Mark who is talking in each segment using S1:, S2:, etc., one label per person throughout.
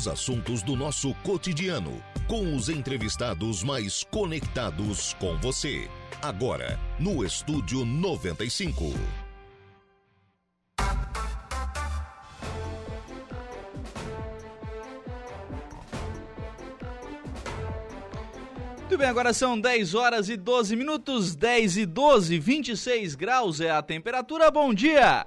S1: os assuntos do nosso cotidiano, com os entrevistados mais conectados com você. Agora, no Estúdio 95.
S2: Muito bem, agora são 10 horas e 12 minutos, 10 e 12, 26 graus é a temperatura. Bom dia!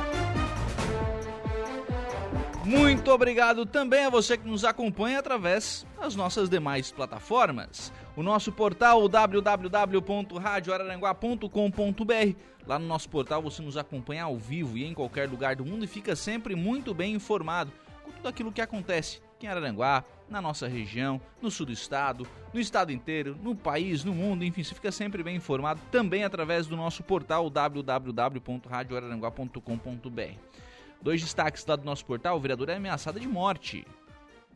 S2: Muito obrigado também a você que nos acompanha através das nossas demais plataformas. O nosso portal www.radioararanguá.com.br. Lá no nosso portal você nos acompanha ao vivo e em qualquer lugar do mundo e fica sempre muito bem informado com tudo aquilo que acontece em Araranguá, na nossa região, no sul do estado, no estado inteiro, no país, no mundo, enfim, você fica sempre bem informado também através do nosso portal www.radioararanguá.com.br. Dois destaques lá do nosso portal: o vereador é ameaçada de morte.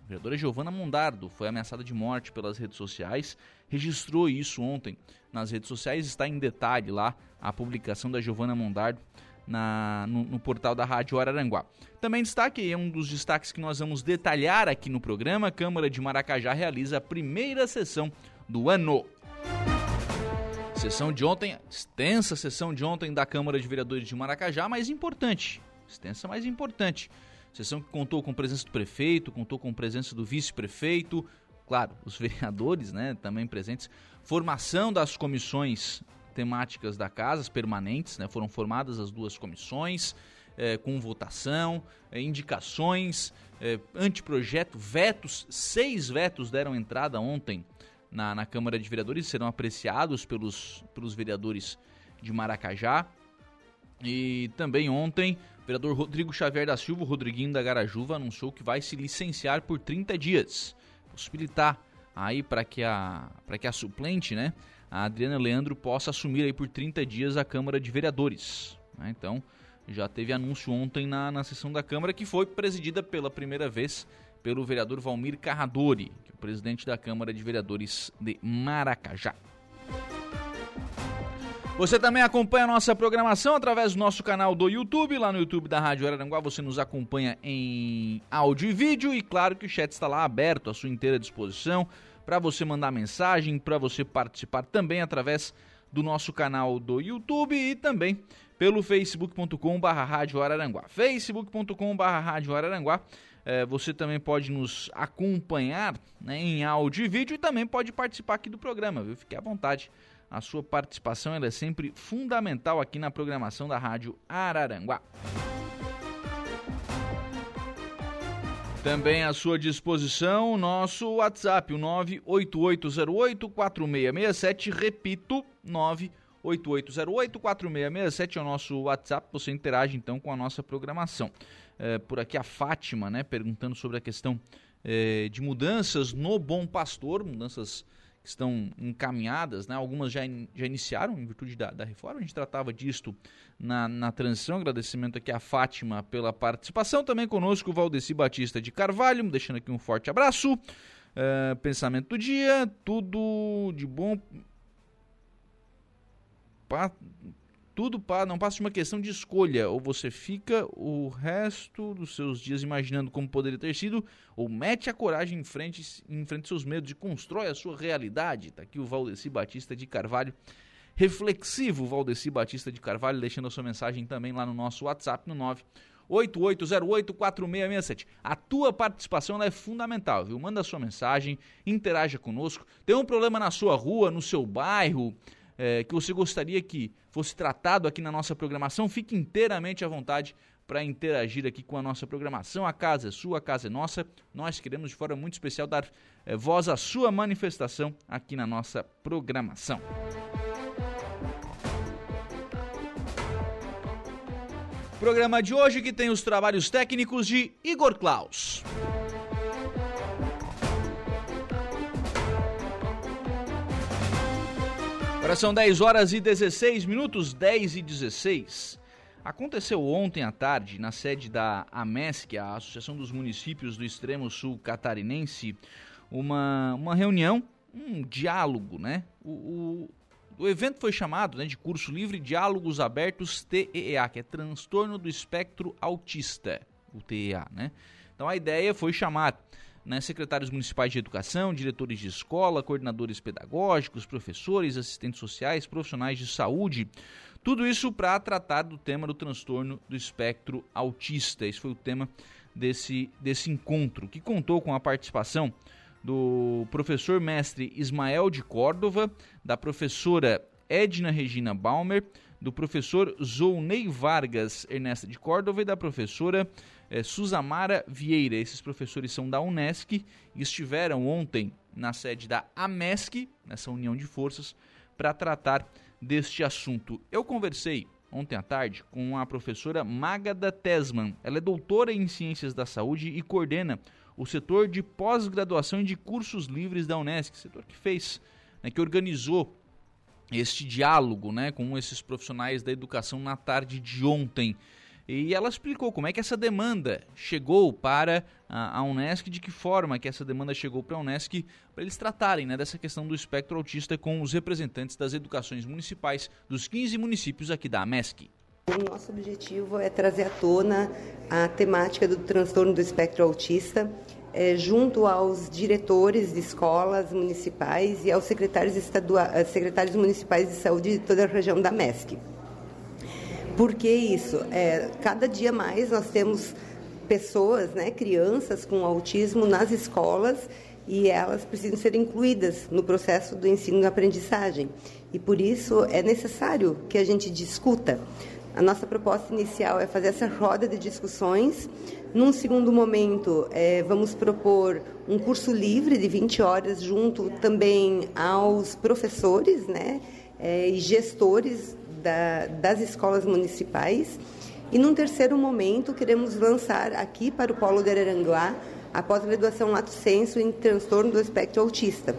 S2: A vereadora Giovana Mondardo foi ameaçada de morte pelas redes sociais, registrou isso ontem nas redes sociais, está em detalhe lá a publicação da Giovana Mondardo na, no, no, portal da Rádio Araranguá. Também destaque, é um dos destaques que nós vamos detalhar aqui no programa, a Câmara de Maracajá realiza a primeira sessão do ano. Sessão de ontem, extensa sessão de ontem da Câmara de Vereadores de Maracajá, mas importante, extensa, mas importante. Sessão que contou com a presença do prefeito, contou com a presença do vice-prefeito, claro, os vereadores, né, também presentes. Formação das comissões temáticas da casa, as permanentes, né, foram formadas as duas comissões, é, com votação, é, indicações, é, anteprojeto, vetos, seis vetos deram entrada ontem na, na Câmara de Vereadores, serão apreciados pelos, pelos vereadores de Maracajá. E também ontem o vereador Rodrigo Xavier da Silva, Rodriguinho da Garajuva, anunciou que vai se licenciar por 30 dias, possibilitar aí para que a para que a suplente, né, a Adriana Leandro possa assumir aí por 30 dias a Câmara de Vereadores. Né? Então, já teve anúncio ontem na, na sessão da Câmara que foi presidida pela primeira vez pelo vereador Valmir Carradori, é o presidente da Câmara de Vereadores de Maracajá. Você também acompanha a nossa programação através do nosso canal do YouTube, lá no YouTube da Rádio Araranguá. Você nos acompanha em áudio e vídeo e claro que o chat está lá aberto à sua inteira disposição para você mandar mensagem, para você participar também através do nosso canal do YouTube e também pelo facebook.com.br Rádio Araranguá. facebook.com.br Rádio Araranguá. É, você também pode nos acompanhar né, em áudio e vídeo e também pode participar aqui do programa, viu? Fique à vontade a sua participação é sempre fundamental aqui na programação da Rádio Araranguá. Também à sua disposição o nosso WhatsApp, o 98808-4667. Repito, 98808-4667 é o nosso WhatsApp. Você interage então com a nossa programação. É, por aqui a Fátima, né, perguntando sobre a questão é, de mudanças no Bom Pastor, mudanças que estão encaminhadas, né? algumas já, in, já iniciaram em virtude da, da, reforma, a gente tratava disto na, na transição, agradecimento aqui à Fátima pela participação, também conosco o Valdeci Batista de Carvalho, deixando aqui um forte abraço, uh, pensamento do dia, tudo de bom, pa, tudo pa, não passa de uma questão de escolha. Ou você fica o resto dos seus dias imaginando como poderia ter sido, ou mete a coragem em frente, em frente seus medos e constrói a sua realidade. Está aqui o Valdeci Batista de Carvalho. Reflexivo Valdeci Batista de Carvalho, deixando a sua mensagem também lá no nosso WhatsApp no 9 8808-4667. A tua participação é fundamental, viu? Manda a sua mensagem, interaja conosco. Tem um problema na sua rua, no seu bairro, é, que você gostaria que fosse tratado aqui na nossa programação, fique inteiramente à vontade para interagir aqui com a nossa programação. A casa é sua, a casa é nossa. Nós queremos de forma muito especial dar é, voz à sua manifestação aqui na nossa programação. Programa de hoje que tem os trabalhos técnicos de Igor Klaus. Agora são 10 horas e 16 minutos, 10 e 16. Aconteceu ontem à tarde, na sede da AMESC, a Associação dos Municípios do Extremo Sul Catarinense, uma, uma reunião, um diálogo, né? O, o, o evento foi chamado né, de Curso Livre Diálogos Abertos TEA, que é Transtorno do Espectro Autista, o TEA, né? Então a ideia foi chamar né, secretários municipais de educação, diretores de escola, coordenadores pedagógicos, professores, assistentes sociais, profissionais de saúde. Tudo isso para tratar do tema do transtorno do espectro autista. Esse foi o tema desse, desse encontro, que contou com a participação do professor mestre Ismael de Córdova, da professora Edna Regina Balmer, do professor Zounei Vargas Ernesta de Córdova e da professora é, Suzamara Vieira. Esses professores são da Unesc e estiveram ontem na sede da AMESC, nessa união de forças, para tratar deste assunto. Eu conversei ontem à tarde com a professora Magda Tesman. Ela é doutora em Ciências da Saúde e coordena o setor de pós-graduação e de cursos livres da Unesc, setor que fez, né, que organizou este diálogo né, com esses profissionais da educação na tarde de ontem. E ela explicou como é que essa demanda chegou para a, Unesc, de que forma que essa demanda chegou para a Unesc, para eles tratarem né, dessa questão do espectro autista com os representantes das educações municipais dos 15 municípios aqui da AMESC.
S3: O nosso objetivo é trazer à tona a temática do transtorno do espectro autista, é, junto aos diretores de escolas municipais e aos secretários, estaduais, secretários municipais de saúde de toda a região da MESC. Por que isso? É, cada dia mais nós temos pessoas, né, crianças com autismo nas escolas e elas precisam ser incluídas no processo do ensino e aprendizagem. E por isso é necessário que a gente discuta. A nossa proposta inicial é fazer essa roda de discussões. Num segundo momento, é, vamos propor um curso livre de 20 horas junto também aos professores né, é, e gestores da, das escolas municipais. E num terceiro momento, queremos lançar aqui para o Polo de Araranguá a pós-graduação Lato Senso em transtorno do espectro autista,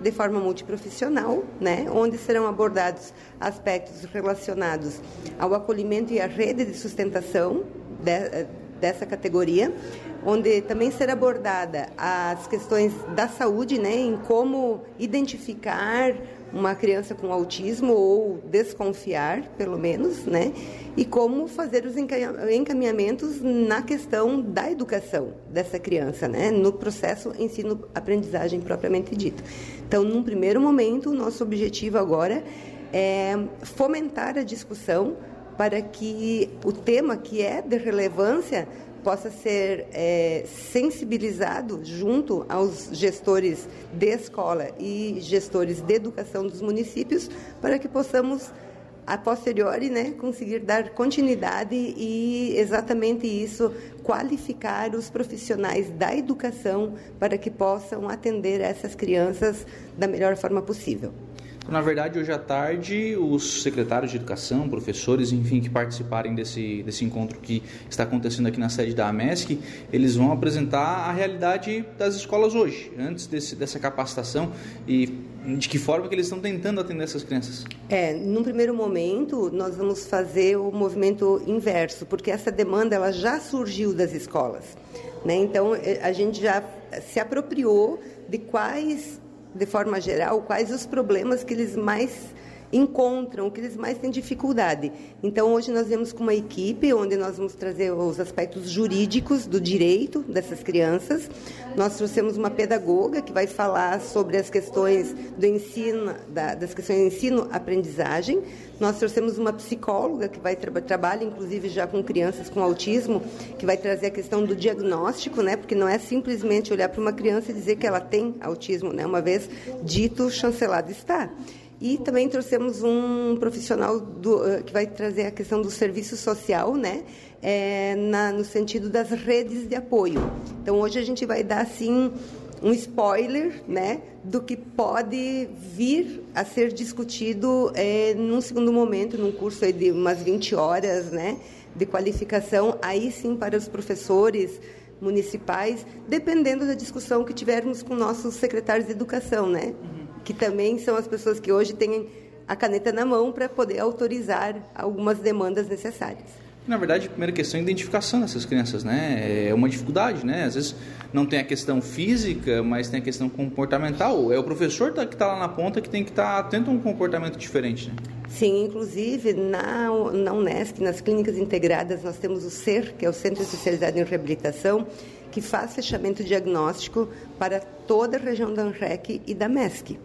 S3: de forma multiprofissional, né, onde serão abordados aspectos relacionados ao acolhimento e à rede de sustentação de, dessa categoria, onde também será abordada as questões da saúde, né, em como identificar uma criança com autismo ou desconfiar, pelo menos, né? E como fazer os encaminhamentos na questão da educação dessa criança, né? No processo ensino-aprendizagem propriamente dito. Então, num primeiro momento, o nosso objetivo agora é fomentar a discussão para que o tema que é de relevância possa ser é, sensibilizado junto aos gestores de escola e gestores de educação dos municípios para que possamos a posteriori, né, conseguir dar continuidade e exatamente isso, qualificar os profissionais da educação para que possam atender essas crianças da melhor forma possível.
S2: Na verdade, hoje à tarde, os secretários de educação, professores, enfim, que participarem desse, desse encontro que está acontecendo aqui na sede da AMESC, eles vão apresentar a realidade das escolas hoje, antes desse, dessa capacitação e de que forma que eles estão tentando atender essas crianças.
S3: É, num primeiro momento, nós vamos fazer o movimento inverso, porque essa demanda ela já surgiu das escolas. Né? Então, eh, a gente já se apropriou de quais de forma geral, quais os problemas que eles mais encontram, o que eles mais têm dificuldade. Então, hoje nós vemos com uma equipe onde nós vamos trazer os aspectos jurídicos do direito dessas crianças. Nós trouxemos uma pedagoga que vai falar sobre as questões do ensino, da, das questões ensino-aprendizagem. Nós trouxemos uma psicóloga que vai tra trabalha, inclusive, já com crianças com autismo, que vai trazer a questão do diagnóstico, né? Porque não é simplesmente olhar para uma criança e dizer que ela tem autismo, né? Uma vez dito, chancelado está. E também trouxemos um profissional do, eh, que vai trazer a questão do serviço social, né? É, na, no sentido das redes de apoio. Então, hoje a gente vai dar, assim, um spoiler né, do que pode vir a ser discutido é, num segundo momento, num curso de umas 20 horas né, de qualificação, aí sim para os professores municipais, dependendo da discussão que tivermos com nossos secretários de educação, né? Uhum que também são as pessoas que hoje têm a caneta na mão para poder autorizar algumas demandas necessárias.
S2: Na verdade, a primeira questão é a identificação dessas crianças, né? É uma dificuldade, né? Às vezes não tem a questão física, mas tem a questão comportamental. É o professor que está lá na ponta que tem que estar tá atento a um comportamento diferente, né?
S3: Sim, inclusive na, na Unesc, nas clínicas integradas, nós temos o CER, que é o Centro Especializado em Reabilitação, que faz fechamento diagnóstico para toda a região da ANREC e da MESC.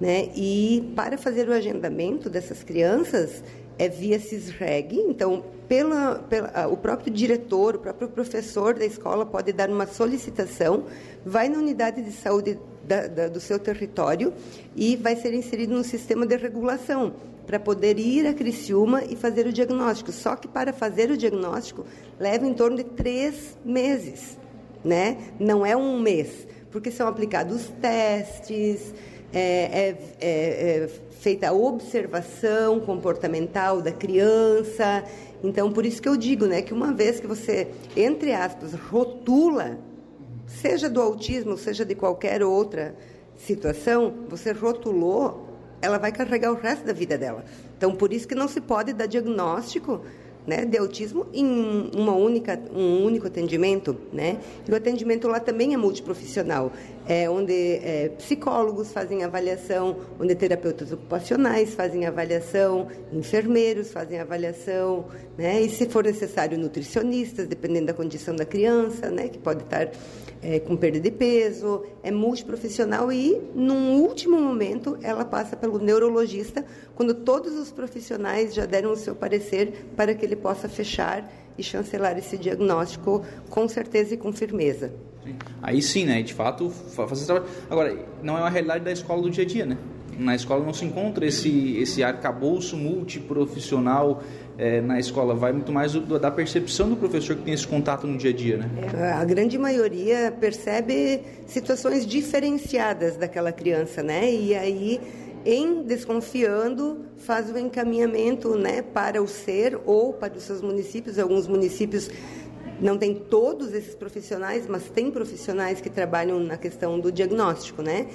S3: Né? E para fazer o agendamento dessas crianças, é via CISREG, então pela, pela, o próprio diretor, o próprio professor da escola pode dar uma solicitação, vai na unidade de saúde da, da, do seu território e vai ser inserido no sistema de regulação para poder ir a Criciúma e fazer o diagnóstico. Só que para fazer o diagnóstico leva em torno de três meses, né? Não é um mês, porque são aplicados testes, é, é, é, é feita a observação comportamental da criança. Então, por isso que eu digo, né, que uma vez que você, entre aspas, rotula, seja do autismo, seja de qualquer outra situação, você rotulou, ela vai carregar o resto da vida dela. Então, por isso que não se pode dar diagnóstico né, de autismo em uma única, um único atendimento, né? E o atendimento lá também é multiprofissional, é onde é, psicólogos fazem avaliação, onde terapeutas ocupacionais fazem avaliação, enfermeiros fazem avaliação, né? E se for necessário nutricionistas, dependendo da condição da criança, né, que pode estar é, com perda de peso, é multiprofissional e, num último momento, ela passa pelo neurologista, quando todos os profissionais já deram o seu parecer para que ele possa fechar e chancelar esse diagnóstico com certeza e com firmeza.
S2: Sim. Aí sim, né? De fato, fazer trabalho. Agora, não é uma realidade da escola do dia a dia, né? Na escola não se encontra esse, esse arcabouço multiprofissional é, na escola, vai muito mais do, da percepção do professor que tem esse contato no dia a dia, né?
S3: É, a grande maioria percebe situações diferenciadas daquela criança, né? E aí, em desconfiando, faz o encaminhamento, né, para o ser ou para os seus municípios. Alguns municípios não tem todos esses profissionais, mas tem profissionais que trabalham na questão do diagnóstico, né?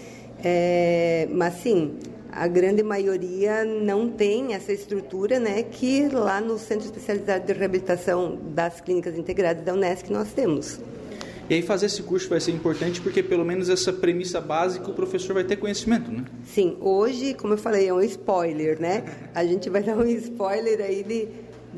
S3: É, mas sim, a grande maioria não tem essa estrutura, né, que lá no Centro Especializado de Reabilitação das Clínicas Integradas da Unesc nós temos.
S2: E aí fazer esse curso vai ser importante porque pelo menos essa premissa básica o professor vai ter conhecimento, né?
S3: Sim, hoje, como eu falei, é um spoiler, né? A gente vai dar um spoiler aí de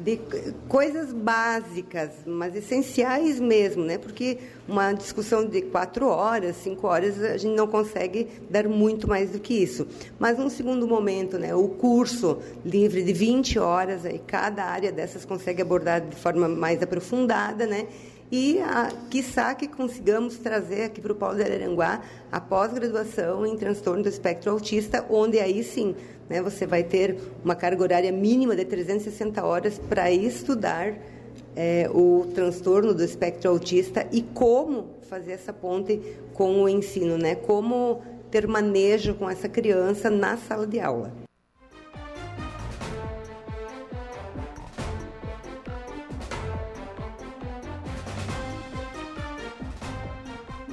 S3: de coisas básicas, mas essenciais mesmo, né? Porque uma discussão de quatro horas, cinco horas, a gente não consegue dar muito mais do que isso. Mas num segundo momento, né? O curso livre de 20 horas, aí cada área dessas consegue abordar de forma mais aprofundada, né? e, a, quiçá, que consigamos trazer aqui para o Paulo de Araranguá a pós-graduação em transtorno do espectro autista, onde aí sim né, você vai ter uma carga horária mínima de 360 horas para estudar é, o transtorno do espectro autista e como fazer essa ponte com o ensino, né? como ter manejo com essa criança na sala de aula.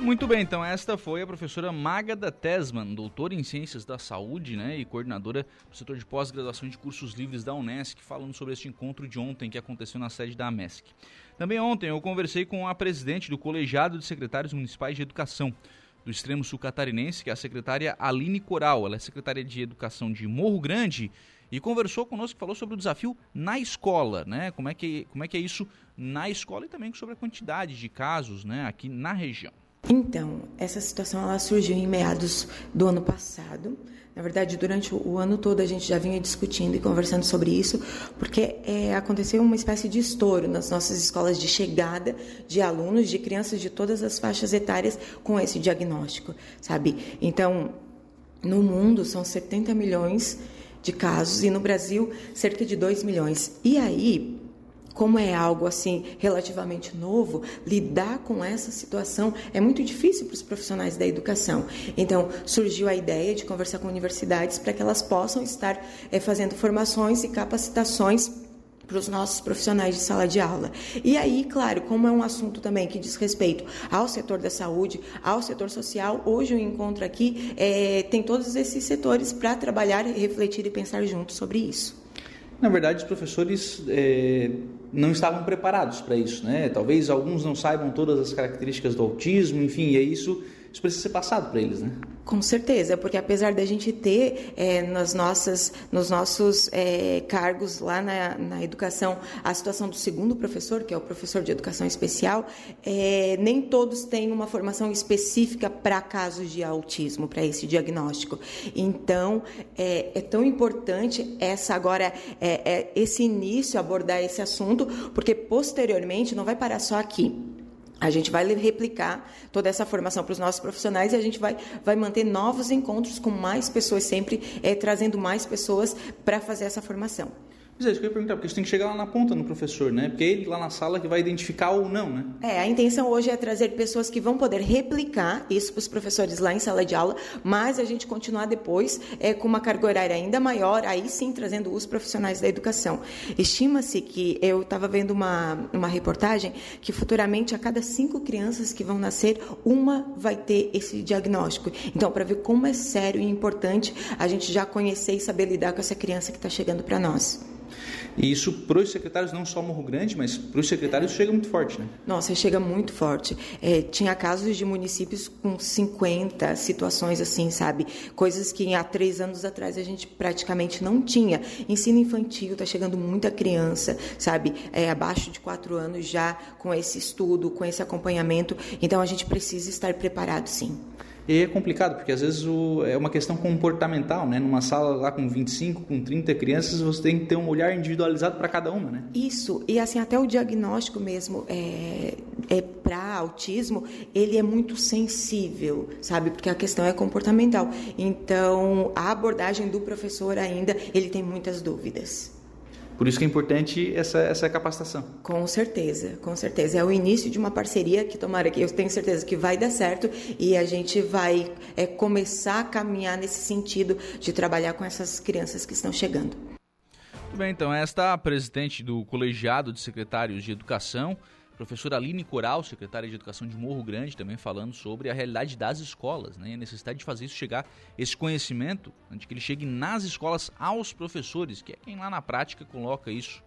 S2: Muito bem, então esta foi a professora Magda Tesman, doutora em Ciências da Saúde né, e coordenadora do setor de pós-graduação de cursos livres da Unesc, falando sobre este encontro de ontem que aconteceu na sede da AMESC. Também ontem eu conversei com a presidente do Colegiado de Secretários Municipais de Educação do Extremo Sul Catarinense, que é a secretária Aline Coral. Ela é secretária de Educação de Morro Grande e conversou conosco, falou sobre o desafio na escola, né? Como é que, como é, que é isso na escola e também sobre a quantidade de casos né, aqui na região.
S4: Então, essa situação ela surgiu em meados do ano passado. Na verdade, durante o ano todo a gente já vinha discutindo e conversando sobre isso, porque é, aconteceu uma espécie de estouro nas nossas escolas de chegada de alunos, de crianças de todas as faixas etárias com esse diagnóstico, sabe? Então, no mundo são 70 milhões de casos e no Brasil cerca de 2 milhões. E aí, como é algo assim relativamente novo, lidar com essa situação é muito difícil para os profissionais da educação. Então, surgiu a ideia de conversar com universidades para que elas possam estar é, fazendo formações e capacitações para os nossos profissionais de sala de aula. E aí, claro, como é um assunto também que diz respeito ao setor da saúde, ao setor social, hoje o encontro aqui é, tem todos esses setores para trabalhar, refletir e pensar juntos sobre isso.
S2: Na verdade, os professores é, não estavam preparados para isso, né? Talvez alguns não saibam todas as características do autismo, enfim, e é isso isso precisa ser passado para eles, né?
S4: Com certeza, porque apesar da gente ter é, nas nossas, nos nossos é, cargos lá na, na, educação a situação do segundo professor, que é o professor de educação especial, é, nem todos têm uma formação específica para casos de autismo, para esse diagnóstico. Então, é, é, tão importante essa agora é, é, esse início abordar esse assunto, porque posteriormente não vai parar só aqui. A gente vai replicar toda essa formação para os nossos profissionais e a gente vai, vai manter novos encontros com mais pessoas, sempre é, trazendo mais pessoas para fazer essa formação.
S2: Mas é isso que eu ia perguntar, porque gente tem que chegar lá na ponta no professor, né? Porque é ele lá na sala que vai identificar ou não, né?
S4: É, a intenção hoje é trazer pessoas que vão poder replicar isso para os professores lá em sala de aula, mas a gente continuar depois é, com uma carga horária ainda maior, aí sim trazendo os profissionais da educação. Estima-se que, eu estava vendo uma, uma reportagem, que futuramente a cada cinco crianças que vão nascer, uma vai ter esse diagnóstico. Então, para ver como é sério e importante a gente já conhecer e saber lidar com essa criança que está chegando para nós.
S2: E isso para os secretários, não só Morro Grande, mas para os secretários chega muito forte, né?
S4: Nossa, chega muito forte. É, tinha casos de municípios com 50 situações assim, sabe? Coisas que há três anos atrás a gente praticamente não tinha. Ensino infantil, está chegando muita criança, sabe? É, abaixo de quatro anos já com esse estudo, com esse acompanhamento. Então a gente precisa estar preparado, sim.
S2: E é complicado, porque às vezes o, é uma questão comportamental, né? Numa sala lá com 25, com 30 crianças, você tem que ter um olhar individualizado para cada uma, né?
S4: Isso, e assim, até o diagnóstico mesmo é, é para autismo, ele é muito sensível, sabe? Porque a questão é comportamental. Então, a abordagem do professor ainda, ele tem muitas dúvidas.
S2: Por isso que é importante essa, essa capacitação.
S4: Com certeza, com certeza. É o início de uma parceria que tomara que eu tenho certeza que vai dar certo e a gente vai é, começar a caminhar nesse sentido de trabalhar com essas crianças que estão chegando.
S2: Muito bem, então esta a presidente do colegiado de secretários de educação, Professora Aline Coral, secretária de Educação de Morro Grande, também falando sobre a realidade das escolas, né? a necessidade de fazer isso chegar, esse conhecimento, de que ele chegue nas escolas aos professores, que é quem lá na prática coloca isso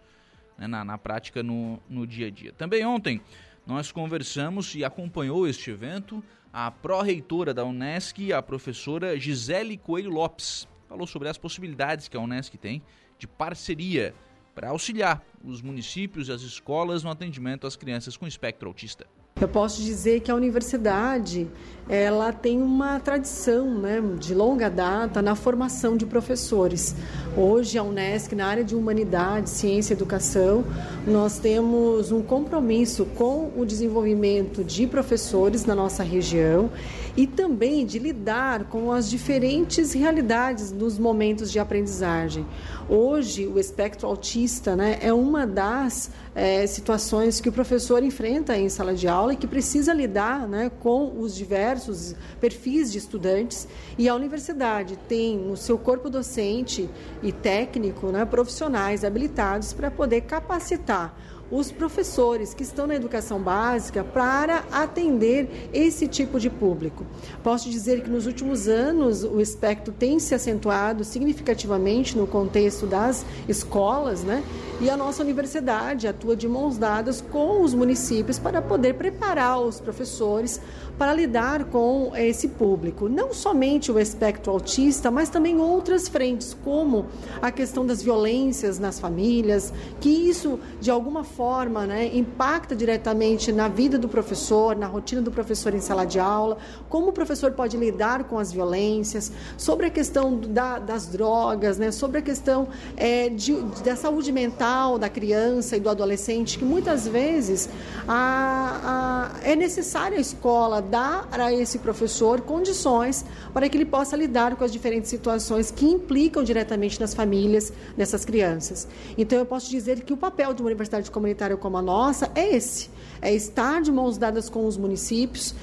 S2: né? na, na prática no, no dia a dia. Também ontem nós conversamos e acompanhou este evento a pró-reitora da Unesc, a professora Gisele Coelho Lopes. Falou sobre as possibilidades que a Unesc tem de parceria para auxiliar os municípios e as escolas no atendimento às crianças com espectro autista.
S5: Eu posso dizer que a universidade ela tem uma tradição né, de longa data na formação de professores. Hoje, a Unesc, na área de Humanidade, Ciência e Educação, nós temos um compromisso com o desenvolvimento de professores na nossa região e também de lidar com as diferentes realidades nos momentos de aprendizagem. Hoje, o espectro autista né, é uma das é, situações que o professor enfrenta em sala de aula e que precisa lidar né, com os diversos perfis de estudantes. E a universidade tem no seu corpo docente e técnico né, profissionais habilitados para poder capacitar os professores que estão na educação básica para atender esse tipo de público. Posso dizer que nos últimos anos o espectro tem se acentuado significativamente no contexto das escolas, né? E a nossa universidade atua de mãos dadas com os municípios para poder preparar os professores para lidar com esse público. Não somente o espectro autista, mas também outras frentes, como a questão das violências nas famílias, que isso, de alguma forma, né, impacta diretamente na vida do professor, na rotina do professor em sala de aula, como o professor pode lidar com as violências, sobre a questão da, das drogas, né, sobre a questão é, de, da saúde mental da criança e do adolescente, que muitas vezes a, a, é necessária a escola dar a esse professor condições para que ele possa lidar com as diferentes situações que implicam diretamente nas famílias dessas crianças. Então, eu posso dizer que o papel de uma universidade comunitária como a nossa é esse: é estar de mãos dadas com os municípios,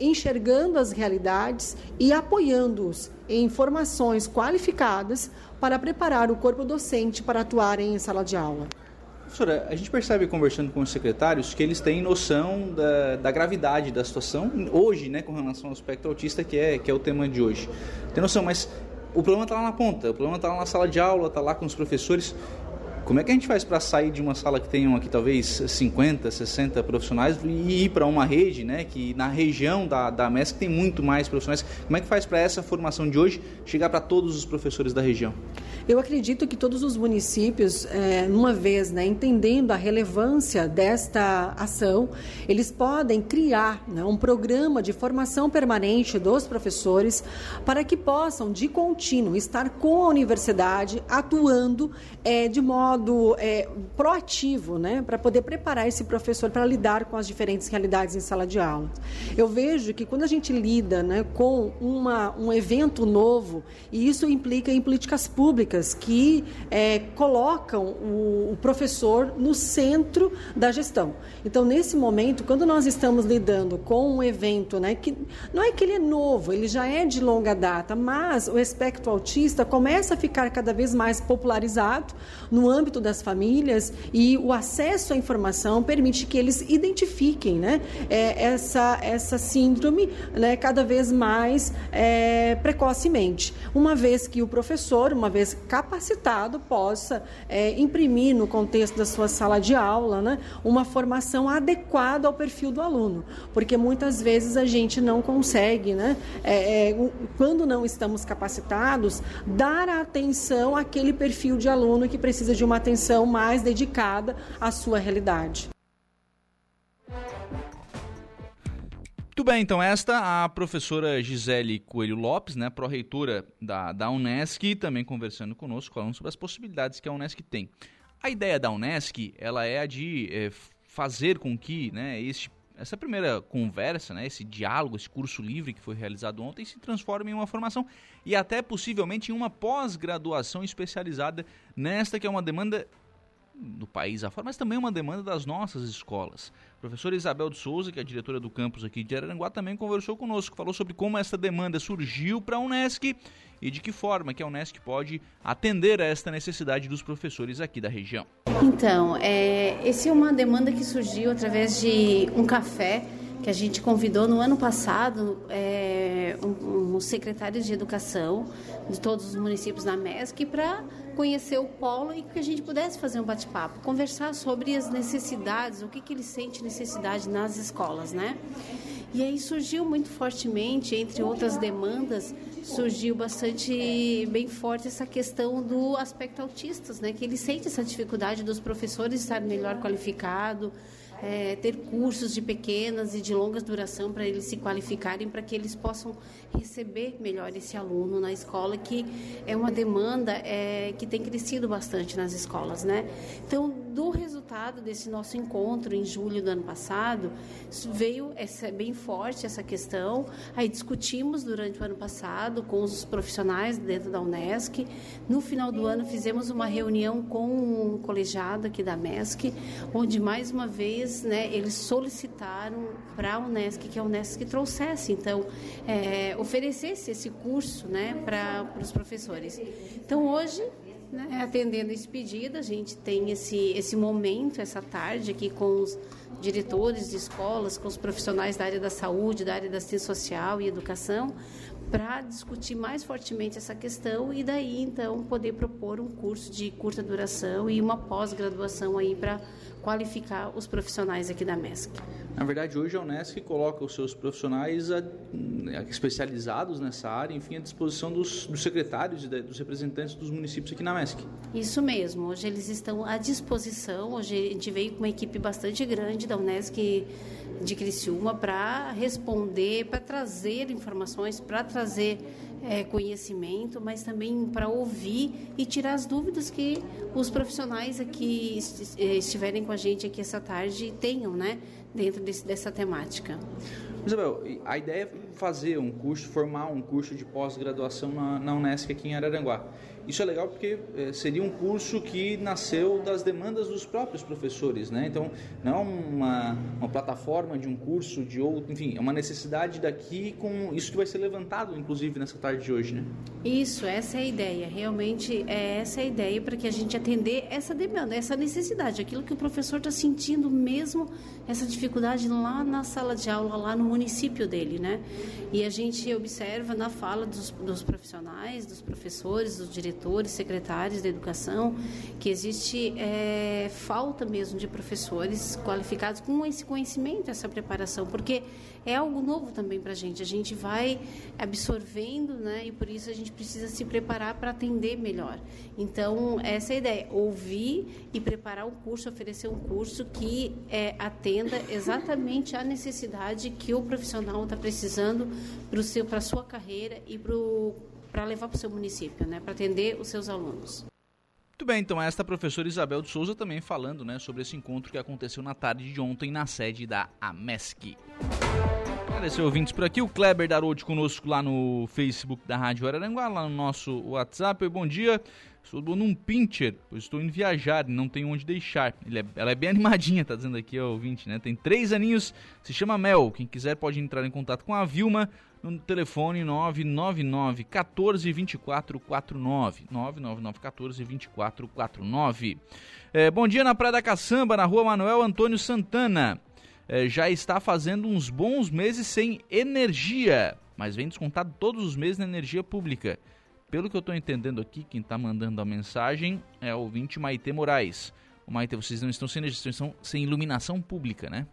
S5: enxergando as realidades e apoiando-os em formações qualificadas para preparar o corpo docente para atuar em sala de aula.
S6: Professora, a gente percebe conversando com os secretários que eles têm noção da, da gravidade da situação hoje, né, com relação ao aspecto autista, que é, que é o tema de hoje. Tem noção, mas o problema está lá na ponta, o problema está lá na sala de aula, está lá com os professores. Como é que a gente faz para sair de uma sala que tenham aqui talvez 50, 60 profissionais e ir para uma rede, né, que na região da, da MESC tem muito mais profissionais? Como é que faz para essa formação de hoje chegar para todos os professores da região?
S5: Eu acredito que todos os municípios, é, uma vez né, entendendo a relevância desta ação, eles podem criar né, um programa de formação permanente dos professores para que possam, de contínuo, estar com a universidade atuando é, de modo é, proativo, né, para poder preparar esse professor para lidar com as diferentes realidades em sala de aula. Eu vejo que quando a gente lida né, com uma, um evento novo, e isso implica em políticas públicas, que é, colocam o, o professor no centro da gestão. Então, nesse momento, quando nós estamos lidando com um evento, né, que não é que ele é novo, ele já é de longa data, mas o espectro autista começa a ficar cada vez mais popularizado no âmbito das famílias e o acesso à informação permite que eles identifiquem né, é, essa, essa síndrome né, cada vez mais é, precocemente. Uma vez que o professor, uma vez capacitado possa é, imprimir no contexto da sua sala de aula né, uma formação adequada ao perfil do aluno, porque muitas vezes a gente não consegue, né, é, é, quando não estamos capacitados, dar atenção àquele perfil de aluno que precisa de uma atenção mais dedicada à sua realidade.
S2: Muito bem, então esta a professora Gisele Coelho Lopes, né, pró-reitora da, da Unesc, também conversando conosco, falando sobre as possibilidades que a Unesc tem. A ideia da Unesc, ela é a de é, fazer com que né, este, essa primeira conversa, né, esse diálogo, esse curso livre que foi realizado ontem, se transforme em uma formação e até possivelmente em uma pós-graduação especializada nesta que é uma demanda do país afora, mas também uma demanda das nossas escolas. Professora Isabel de Souza, que é a diretora do campus aqui de Araranguá, também conversou conosco, falou sobre como essa demanda surgiu para a Unesc e de que forma que a Unesc pode atender a esta necessidade dos professores aqui da região.
S7: Então, é, esse é uma demanda que surgiu através de um café que a gente convidou no ano passado é, um, um secretários de educação de todos os municípios da MESC para conhecer o polo e que a gente pudesse fazer um bate-papo, conversar sobre as necessidades, o que, que ele sente necessidade nas escolas, né? E aí surgiu muito fortemente, entre outras demandas, surgiu bastante bem forte essa questão do aspecto autistas, né? Que ele sente essa dificuldade dos professores estarem melhor qualificados, é, ter cursos de pequenas e de longas duração para eles se qualificarem, para que eles possam receber melhor esse aluno na escola, que é uma demanda é, que tem crescido bastante nas escolas, né? Então, do resultado desse nosso encontro em julho do ano passado, veio essa, bem forte essa questão. Aí discutimos durante o ano passado com os profissionais dentro da Unesc. No final do ano fizemos uma reunião com um colegiado aqui da MESC, onde mais uma vez né, eles solicitaram para a Unesc que a Unesc trouxesse, então, é, oferecesse esse curso né, para os professores. Então, hoje né, atendendo esse pedido, a gente tem esse, esse momento, essa tarde aqui com os diretores de escolas, com os profissionais da área da saúde, da área da assistência social e educação, para discutir mais fortemente essa questão e daí então poder propor um curso de curta duração e uma pós-graduação aí para qualificar os profissionais aqui da MESC.
S6: Na verdade, hoje a Unesc coloca os seus profissionais a, a, especializados nessa área, enfim, à disposição dos, dos secretários e dos representantes dos municípios aqui na MESC.
S7: Isso mesmo, hoje eles estão à disposição, hoje a gente veio com uma equipe bastante grande da Unesc de Criciúma para responder, para trazer informações, para trazer é, conhecimento, mas também para ouvir e tirar as dúvidas que os profissionais aqui é, estiverem com a gente aqui essa tarde tenham, né, dentro desse, dessa temática.
S6: Isabel, a ideia fazer um curso, formar um curso de pós-graduação na, na Unesc aqui em Araranguá. Isso é legal porque é, seria um curso que nasceu das demandas dos próprios professores, né? Então, não é uma, uma plataforma de um curso, de outro, enfim, é uma necessidade daqui com isso que vai ser levantado, inclusive, nessa tarde de hoje, né?
S7: Isso, essa é a ideia. Realmente, é essa é a ideia para que a gente atender essa demanda, essa necessidade, aquilo que o professor está sentindo mesmo, essa dificuldade lá na sala de aula, lá no município dele, né? E a gente observa na fala dos, dos profissionais, dos professores, dos diretores, secretários da educação, que existe é, falta mesmo de professores qualificados com esse conhecimento, essa preparação, porque é algo novo também para a gente. A gente vai absorvendo, né? E por isso a gente precisa se preparar para atender melhor. Então, essa é a ideia: ouvir e preparar um curso, oferecer um curso que é, atenda exatamente à necessidade que o profissional está precisando para a sua carreira e para levar para o seu município, né, para atender os seus alunos.
S2: Muito bem, então esta professora Isabel de Souza também falando né, sobre esse encontro que aconteceu na tarde de ontem na sede da AMESC. Agradecer ouvintes por aqui, o Kleber Darode conosco lá no Facebook da Rádio Araranguá, lá no nosso WhatsApp. Bom dia, Estou doando um pincher, pois estou indo viajar e não tenho onde deixar. É, ela é bem animadinha, tá dizendo aqui o ouvinte, né? Tem três aninhos, se chama Mel. Quem quiser pode entrar em contato com a Vilma no telefone 999 14 24 49. 999 14 24 49. É, bom dia na Praia da Caçamba, na rua Manuel Antônio Santana. É, já está fazendo uns bons meses sem energia, mas vem descontado todos os meses na energia pública. Pelo que eu estou entendendo aqui, quem está mandando a mensagem é o ouvinte Maite Moraes. O Maite, vocês não estão sem energia, estão sem iluminação pública, né?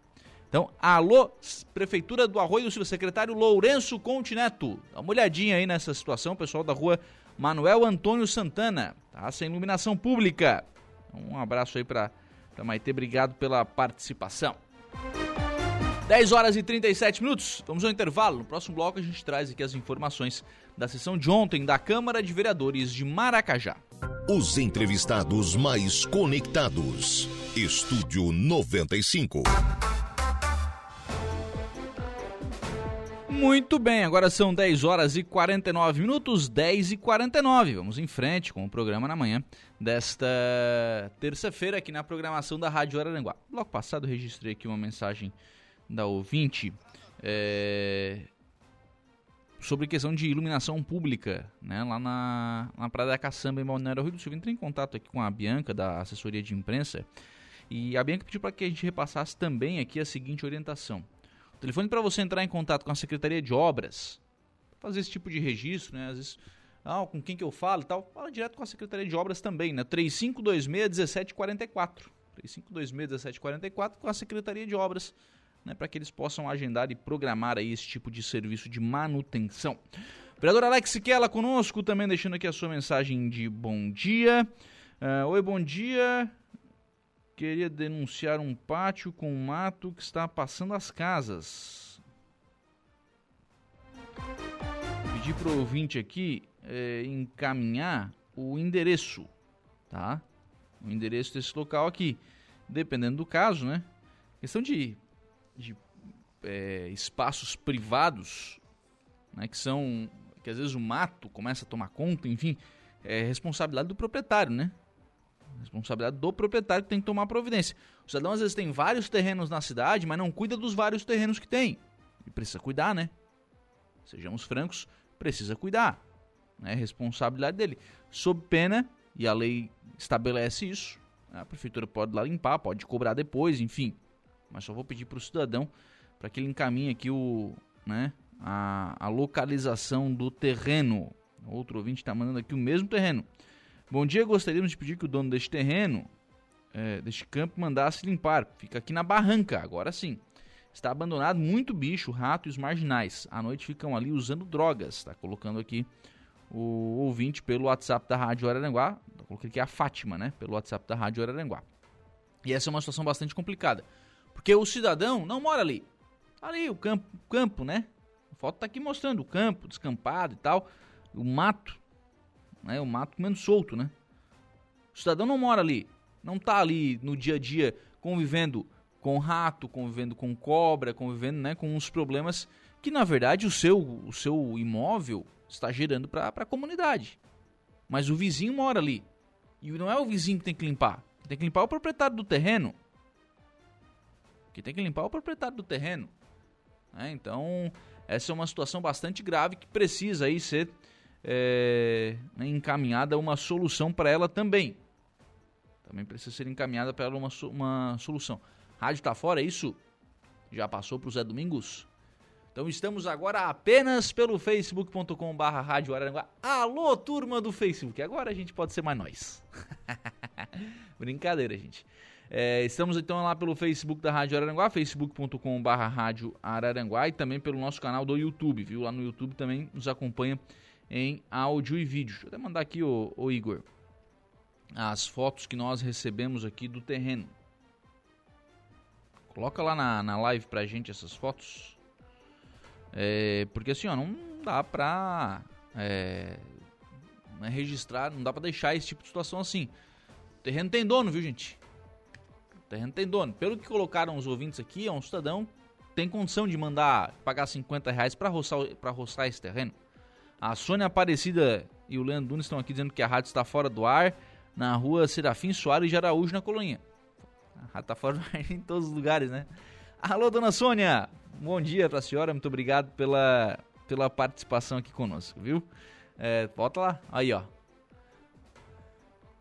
S2: Então, alô, Prefeitura do Arroio Silva, secretário Lourenço Contineto. Dá uma olhadinha aí nessa situação, pessoal da rua Manuel Antônio Santana. Tá sem iluminação pública. Um abraço aí para Maite, obrigado pela participação. 10 horas e 37 minutos, vamos ao intervalo. No próximo bloco a gente traz aqui as informações da sessão de ontem da Câmara de Vereadores de Maracajá.
S1: Os entrevistados mais conectados. Estúdio 95.
S2: Muito bem, agora são 10 horas e 49 minutos, 10 e 49. Vamos em frente com o programa na manhã desta terça-feira aqui na programação da Rádio Araranguá. Logo passado registrei aqui uma mensagem da ouvinte é, sobre questão de iluminação pública, né, lá na, na Praia da Caçamba, em Balneário Rio do Sul. Entrei em contato aqui com a Bianca, da assessoria de imprensa, e a Bianca pediu para que a gente repassasse também aqui a seguinte orientação telefone para você entrar em contato com a Secretaria de Obras, fazer esse tipo de registro, né? Às vezes, ah, com quem que eu falo e tal, fala direto com a Secretaria de Obras também, né? 3526-1744. 3526-1744 com a Secretaria de Obras, né? Para que eles possam agendar e programar aí esse tipo de serviço de manutenção. Vereador Alex Siquela conosco, também deixando aqui a sua mensagem de bom dia. Uh, Oi, bom dia queria denunciar um pátio com mato que está passando as casas. Pedi para o ouvinte aqui é, encaminhar o endereço, tá? O endereço desse local aqui. Dependendo do caso, né? Questão de, de é, espaços privados, né? Que são. Que às vezes o mato começa a tomar conta, enfim. É responsabilidade do proprietário, né? Responsabilidade do proprietário que tem que tomar providência. O cidadão às vezes tem vários terrenos na cidade, mas não cuida dos vários terrenos que tem. E precisa cuidar, né? Sejamos francos, precisa cuidar. É responsabilidade dele. Sob pena, e a lei estabelece isso, a prefeitura pode lá limpar, pode cobrar depois, enfim. Mas só vou pedir para o cidadão para que ele encaminhe aqui o, né, a, a localização do terreno. Outro ouvinte está mandando aqui o mesmo terreno. Bom dia, gostaríamos de pedir que o dono deste terreno, é, deste campo, mandasse limpar. Fica aqui na barranca, agora sim. Está abandonado muito bicho, rato e os marginais. À noite ficam ali usando drogas. Está colocando aqui o ouvinte pelo WhatsApp da Rádio Araranguá. Coloquei aqui a Fátima, né? Pelo WhatsApp da Rádio Araranguá. E essa é uma situação bastante complicada. Porque o cidadão não mora ali. Ali, o campo, campo né? A foto está aqui mostrando o campo, descampado e tal. O mato né? O mato comendo solto, né? O cidadão não mora ali, não tá ali no dia a dia convivendo com rato, convivendo com cobra, convivendo né, com os problemas que na verdade o seu, o seu imóvel está gerando para a comunidade. Mas o vizinho mora ali. E não é o vizinho que tem que limpar. Tem que limpar é o proprietário do terreno. Quem tem que limpar é o proprietário do terreno. É, então, essa é uma situação bastante grave que precisa aí ser é, encaminhada uma solução para ela também. Também precisa ser encaminhada para ela uma, uma solução. Rádio está fora, é isso? Já passou para o Zé Domingos? Então estamos agora apenas pelo facebook.com barra Rádio. Alô, turma do Facebook, agora a gente pode ser mais nós. Brincadeira, gente. É, estamos então lá pelo Facebook da Rádio Araranguá, facebook.com barra Rádio Araranguá e também pelo nosso canal do YouTube, viu? Lá no YouTube também nos acompanha em áudio e vídeo. Deixa eu até mandar aqui, o Igor, as fotos que nós recebemos aqui do terreno. Coloca lá na, na live pra gente essas fotos. É, porque assim, ó, não dá pra é, né, registrar, não dá pra deixar esse tipo de situação assim. O terreno tem dono, viu, gente? O terreno tem dono. Pelo que colocaram os ouvintes aqui, é um cidadão tem condição de mandar pagar 50 reais pra roçar, pra roçar esse terreno. A Sônia Aparecida e o Leandro Nunes estão aqui dizendo que a rádio está fora do ar na rua Serafim Soares de Araújo, na Colônia. A rádio está fora do ar em todos os lugares, né? Alô, dona Sônia! Bom dia para a senhora, muito obrigado pela, pela participação aqui conosco, viu? É, volta lá, aí ó. O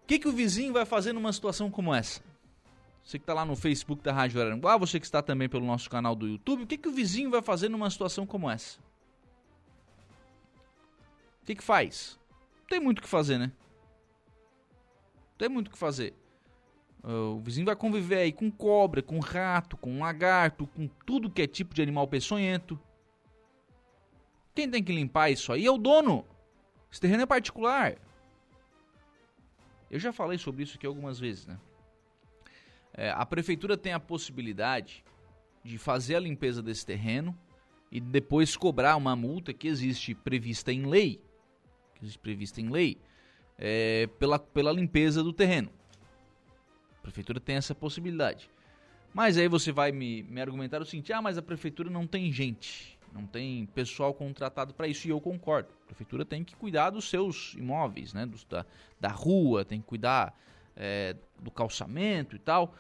S2: que, que o vizinho vai fazer numa situação como essa? Você que está lá no Facebook da Rádio Aranguá, você que está também pelo nosso canal do YouTube, o que, que o vizinho vai fazer numa situação como essa? O que, que faz? Tem muito o que fazer, né? Tem muito o que fazer. Uh, o vizinho vai conviver aí com cobra, com rato, com lagarto, com tudo que é tipo de animal peçonhento. Quem tem que limpar isso aí é o dono. Esse terreno é particular. Eu já falei sobre isso aqui algumas vezes, né? É, a prefeitura tem a possibilidade de fazer a limpeza desse terreno e depois cobrar uma multa que existe prevista em lei prevista em lei, é, pela, pela limpeza do terreno. A prefeitura tem essa possibilidade. Mas aí você vai me, me argumentar o seguinte: ah, mas a prefeitura não tem gente, não tem pessoal contratado para isso, e eu concordo. A prefeitura tem que cuidar dos seus imóveis, né, dos, da, da rua, tem que cuidar é, do calçamento e tal,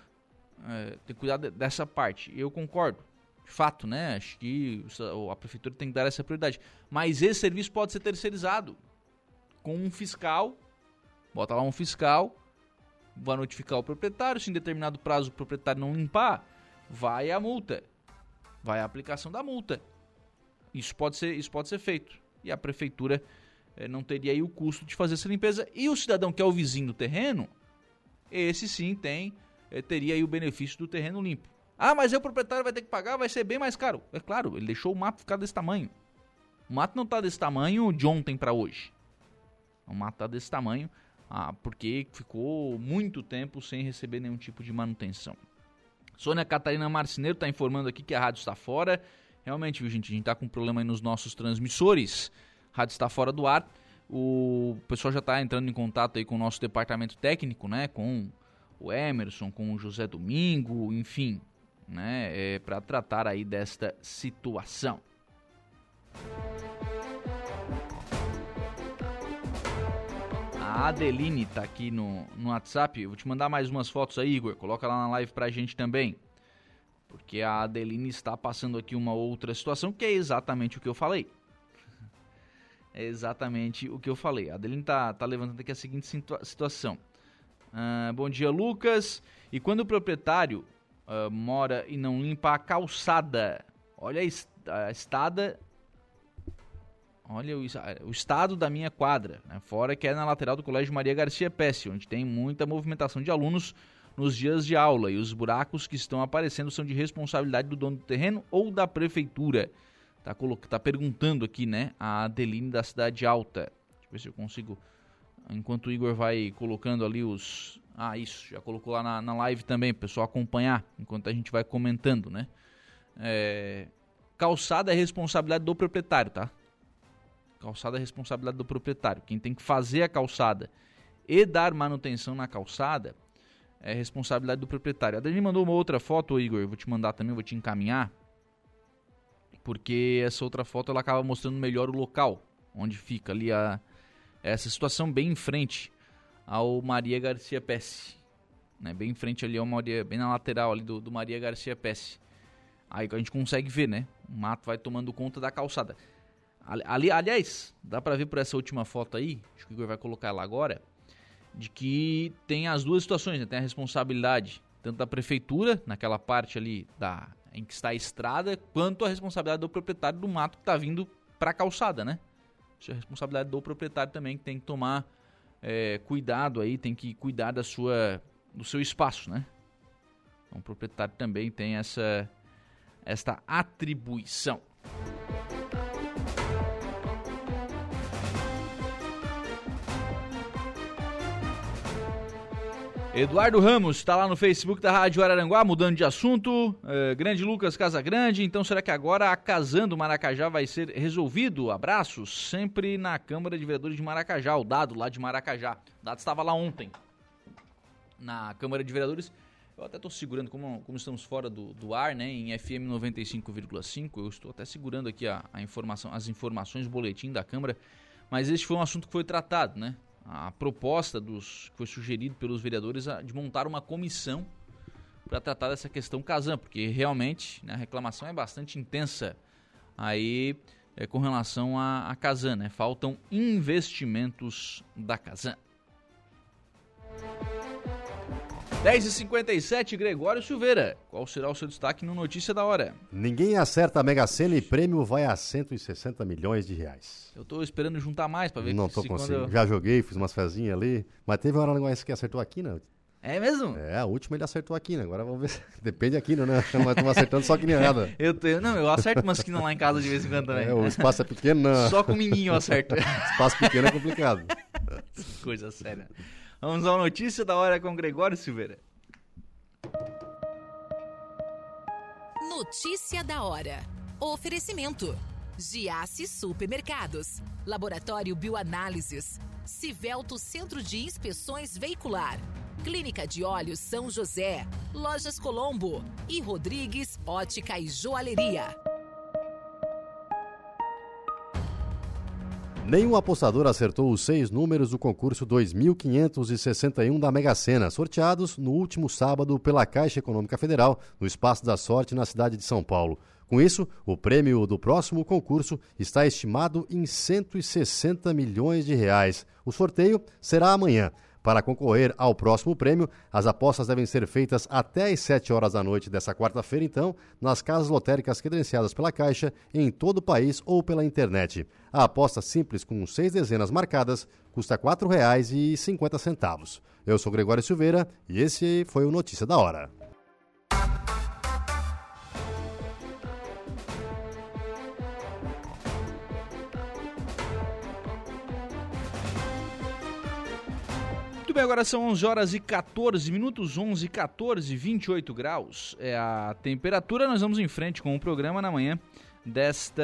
S2: é, tem que cuidar de, dessa parte. Eu concordo. De fato, né? Acho que a prefeitura tem que dar essa prioridade. Mas esse serviço pode ser terceirizado com um fiscal, bota lá um fiscal, vai notificar o proprietário, se em determinado prazo o proprietário não limpar, vai a multa, vai a aplicação da multa. Isso pode ser, isso pode ser feito. E a prefeitura eh, não teria aí o custo de fazer essa limpeza. E o cidadão que é o vizinho do terreno, esse sim tem, eh, teria aí o benefício do terreno limpo. Ah, mas aí o proprietário vai ter que pagar, vai ser bem mais caro. É claro, ele deixou o mato ficar desse tamanho. O mato não está desse tamanho de ontem para hoje. Um mato tá desse tamanho, ah, porque ficou muito tempo sem receber nenhum tipo de manutenção. Sônia Catarina Marceneiro está informando aqui que a rádio está fora. Realmente, viu, gente? A gente está com um problema aí nos nossos transmissores. A rádio está fora do ar. O pessoal já está entrando em contato aí com o nosso departamento técnico, né? Com o Emerson, com o José Domingo, enfim, né? É, para tratar aí desta situação. A Adeline tá aqui no, no WhatsApp. Eu vou te mandar mais umas fotos aí, Igor. Coloca lá na live pra gente também. Porque a Adeline está passando aqui uma outra situação que é exatamente o que eu falei. É exatamente o que eu falei. A Adeline tá, tá levantando aqui a seguinte situa situação. Uh, bom dia, Lucas. E quando o proprietário uh, mora e não limpa a calçada, olha a, est a estada Olha o, o, estado da minha quadra, né? fora que é na lateral do Colégio Maria Garcia Pesce, onde tem muita movimentação de alunos nos dias de aula e os buracos que estão aparecendo são de responsabilidade do dono do terreno ou da prefeitura. Tá, tá perguntando aqui, né, a Adeline da Cidade Alta. Deixa eu ver se eu consigo, enquanto o Igor vai colocando ali os... Ah, isso, já colocou lá na, na live também, pessoal acompanhar, enquanto a gente vai comentando, né. É... Calçada é responsabilidade do proprietário, tá? Calçada é responsabilidade do proprietário. Quem tem que fazer a calçada e dar manutenção na calçada é responsabilidade do proprietário. A Dani mandou uma outra foto, Igor, eu vou te mandar também, vou te encaminhar. porque essa outra foto ela acaba mostrando melhor o local onde fica ali a essa situação bem em frente ao Maria Garcia Pesce, né? Bem em frente ali ao Maria, bem na lateral ali do, do Maria Garcia Pesce. Aí a gente consegue ver, né? O mato vai tomando conta da calçada. Ali, aliás, dá para ver por essa última foto aí, acho que o Igor vai colocar ela agora, de que tem as duas situações, né? Tem a responsabilidade tanto da prefeitura, naquela parte ali da em que está a estrada, quanto a responsabilidade do proprietário do mato que está vindo para a calçada, né? Isso é responsabilidade do proprietário também, que tem que tomar é, cuidado aí, tem que cuidar da sua, do seu espaço, né? Então, o proprietário também tem essa, esta atribuição. Eduardo Ramos está lá no Facebook da Rádio Araranguá, mudando de assunto. É, grande Lucas Casagrande, então será que agora a Casando Maracajá vai ser resolvido? Abraços, sempre na Câmara de Vereadores de Maracajá, o Dado lá de Maracajá. O Dado estava lá ontem, na Câmara de Vereadores. Eu até estou segurando, como, como, estamos fora do, do, ar, né, em FM 95,5, eu estou até segurando aqui a, a informação, as informações, o boletim da Câmara, mas este foi um assunto que foi tratado, né? A proposta dos, que foi sugerido pelos vereadores de montar uma comissão para tratar dessa questão Casan, porque realmente né, a reclamação é bastante intensa aí é, com relação a, a Casan, né? Faltam investimentos da Casan. 10h57, Gregório Silveira. Qual será o seu destaque no Notícia da Hora?
S8: Ninguém acerta a Mega Sena e prêmio vai a 160 milhões de reais.
S2: Eu tô esperando juntar mais para ver
S8: Não tô conseguindo. Eu... Já joguei, fiz umas fezinhas ali. Mas teve uma hora que acertou aqui, né?
S2: É mesmo?
S8: É, a última ele acertou aqui, né? Agora vamos ver. Depende aqui, né? Mas estamos acertando só que nem nada.
S2: eu tenho, não, eu acerto umas quinas lá em casa de vez em quando também. É,
S8: o espaço é pequeno, não.
S2: Só com o minguinho eu acerto.
S8: espaço pequeno é complicado.
S2: Coisa séria. Vamos à notícia da hora com Gregório Silveira.
S9: Notícia da hora. Oferecimento. Giasse Supermercados. Laboratório Bioanálises. Civelto Centro de Inspeções Veicular. Clínica de Olhos São José. Lojas Colombo. E Rodrigues Ótica e Joalheria.
S8: Nenhum apostador acertou os seis números do concurso 2561 da Mega Sena, sorteados no último sábado pela Caixa Econômica Federal, no Espaço da Sorte, na cidade de São Paulo. Com isso, o prêmio do próximo concurso está estimado em 160 milhões de reais. O sorteio será amanhã. Para concorrer ao próximo prêmio, as apostas devem ser feitas até às 7 horas da noite dessa quarta-feira, então, nas casas lotéricas credenciadas pela Caixa em todo o país ou pela internet. A aposta simples com seis dezenas marcadas custa R$ 4,50. Eu sou Gregório Silveira e esse foi o Notícia da Hora.
S2: Muito bem, agora são 11 horas e 14 minutos, 11 e 14, 28 graus é a temperatura. Nós vamos em frente com o programa na manhã desta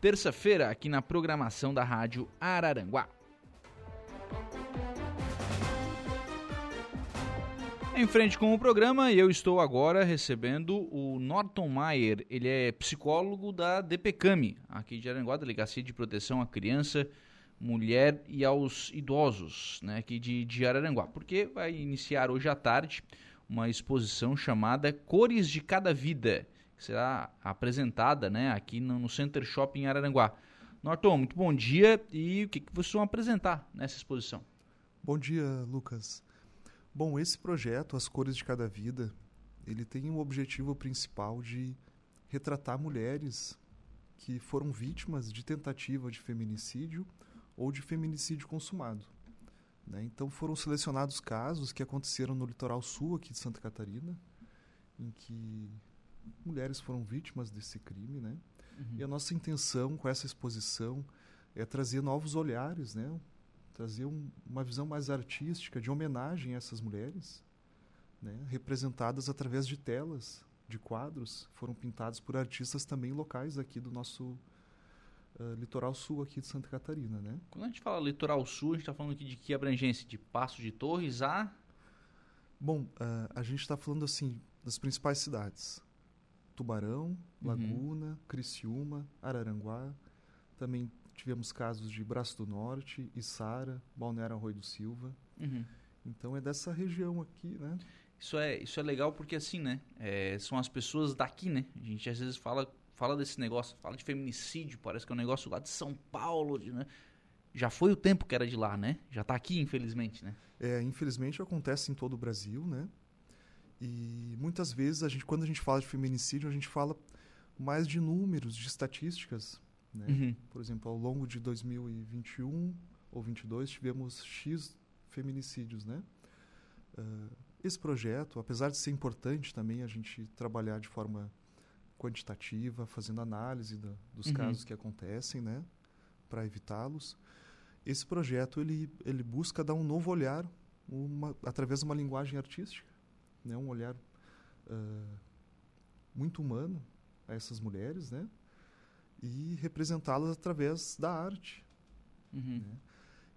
S2: terça-feira aqui na programação da Rádio Araranguá. Em frente com o programa, eu estou agora recebendo o Norton Maier. Ele é psicólogo da DPCAMI, aqui de Aranguá, Delegacia de Proteção à Criança mulher e aos idosos, né, aqui de, de Araranguá, porque vai iniciar hoje à tarde uma exposição chamada Cores de Cada Vida, que será apresentada né, aqui no, no Center Shopping Araranguá. Norton, muito bom dia e o que, que vocês vão apresentar nessa exposição?
S10: Bom dia, Lucas. Bom, esse projeto, As Cores de Cada Vida, ele tem o objetivo principal de retratar mulheres que foram vítimas de tentativa de feminicídio ou de feminicídio consumado. Né? Então foram selecionados casos que aconteceram no litoral sul aqui de Santa Catarina, em que mulheres foram vítimas desse crime, né? Uhum. E a nossa intenção com essa exposição é trazer novos olhares, né? Trazer um, uma visão mais artística de homenagem a essas mulheres, né? Representadas através de telas, de quadros, foram pintados por artistas também locais aqui do nosso uh, litoral sul aqui de Santa Catarina, né?
S2: Quando a gente fala litoral sul, a gente está falando aqui de que abrangência? De Passo de Torres a...
S10: Bom, uh, a gente está falando assim das principais cidades. Tubarão, Laguna, Criciúma, Araranguá. Também tivemos casos de Braço do Norte, Içara, Balneário Arroio do Silva.
S2: Uhum.
S10: Então é dessa região aqui, né?
S2: Isso é, isso é legal porque assim, né? é, são as pessoas daqui, né? A gente às vezes fala, fala desse negócio, fala de feminicídio, parece que é um negócio lá de São Paulo, de, né? Já foi o tempo que era de lá, né? Já tá aqui, infelizmente, né?
S10: É, infelizmente acontece em todo o Brasil, né? E muitas vezes a gente, quando a gente fala de feminicídio, a gente fala mais de números, de estatísticas, né?
S2: Uhum.
S10: Por exemplo, ao longo de 2021 ou 22 tivemos X feminicídios, né? Ah, esse projeto, apesar de ser importante também a gente trabalhar de forma quantitativa, fazendo análise da- dos
S2: Uhum.
S10: casos que acontecem, né, para evitá-los, esse projeto ele ele busca dar um novo olhar, uma, através de uma linguagem artística, né, um olhar ah, muito humano a essas mulheres, né, e representá-las através da arte.
S2: Uhum.
S10: Né?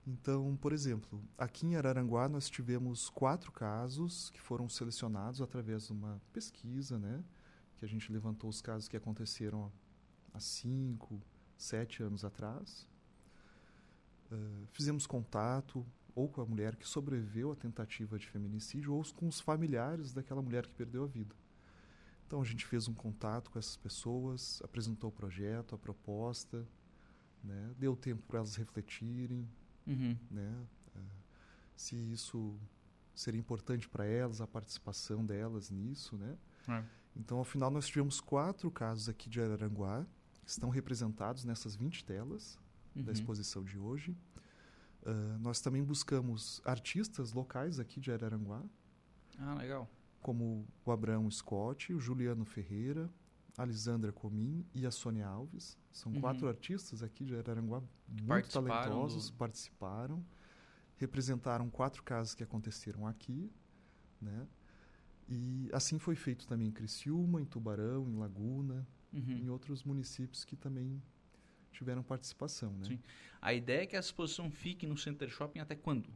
S10: Então, por exemplo, aqui em Araranguá nós tivemos quatro casos que foram selecionados através de uma pesquisa, né? Que a gente levantou os casos que aconteceram há cinco, sete anos atrás. Ah, fizemos contato ou com a mulher que sobreviveu à tentativa de feminicídio ou com os familiares daquela mulher que perdeu a vida. Então a gente fez um contato com essas pessoas, apresentou o projeto, a proposta, né? deu tempo para elas refletirem,
S2: Uhum.
S10: né? eh, se isso seria importante para elas, a participação delas nisso, né?
S2: É.
S10: Então, ao final, nós tivemos quatro casos aqui de Araranguá, que estão representados nessas 20 telas
S2: Uhum.
S10: da exposição de hoje. Ah, nós também buscamos artistas locais aqui de Araranguá,
S2: Ah, legal.
S10: como o Abraão Scott, o Juliano Ferreira, a Lisandra Comim e a Sônia Alves. São
S2: Uhum.
S10: quatro artistas aqui de Araranguá muito
S2: participaram
S10: talentosos,
S2: do-
S10: participaram, representaram quatro casos que aconteceram aqui, né? E assim foi feito também em Criciúma, em Tubarão, em Laguna,
S2: Uhum.
S10: em outros municípios que também tiveram participação, né?
S2: Sim. A ideia é que a exposição fique no Center Shopping até quando?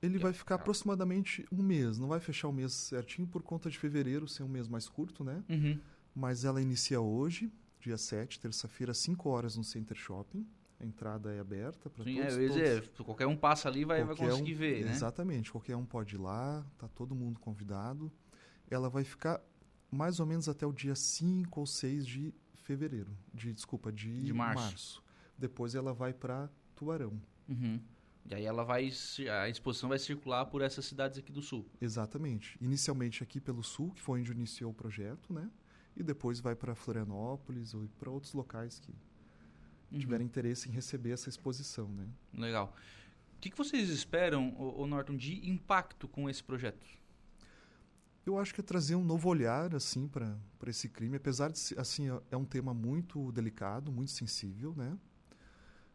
S10: Ele vai ficar aproximadamente um mês, não vai fechar o mês certinho por conta de fevereiro ser um mês mais curto, né?
S2: Uhum.
S10: Mas ela inicia hoje, dia 7, terça-feira, 5 horas no Center Shopping. A entrada é aberta para
S2: Sim,
S10: todos.
S2: é, eu ia
S10: todos.
S2: dizer, qualquer um passa ali vai, vai conseguir
S10: um-
S2: ver, né?
S10: Exatamente, qualquer um pode ir lá, tá todo mundo convidado. Ela vai ficar mais ou menos até o dia 5 ou 6 de fevereiro, de desculpa, de,
S2: De março.
S10: Depois ela vai para Tubarão.
S2: Uhum. E aí ela vai, a exposição vai circular por essas cidades aqui do sul.
S10: Exatamente. Inicialmente aqui pelo sul, que foi onde iniciou o projeto, né? E depois vai para Florianópolis ou para outros locais que
S2: Uhum.
S10: tiverem interesse em receber essa exposição, né?
S2: Legal. O que, que vocês esperam, ô Norton, de impacto com esse projeto?
S10: Eu acho que é trazer um novo olhar assim para esse crime, apesar de ser- assim é- é um tema muito delicado, muito sensível, né?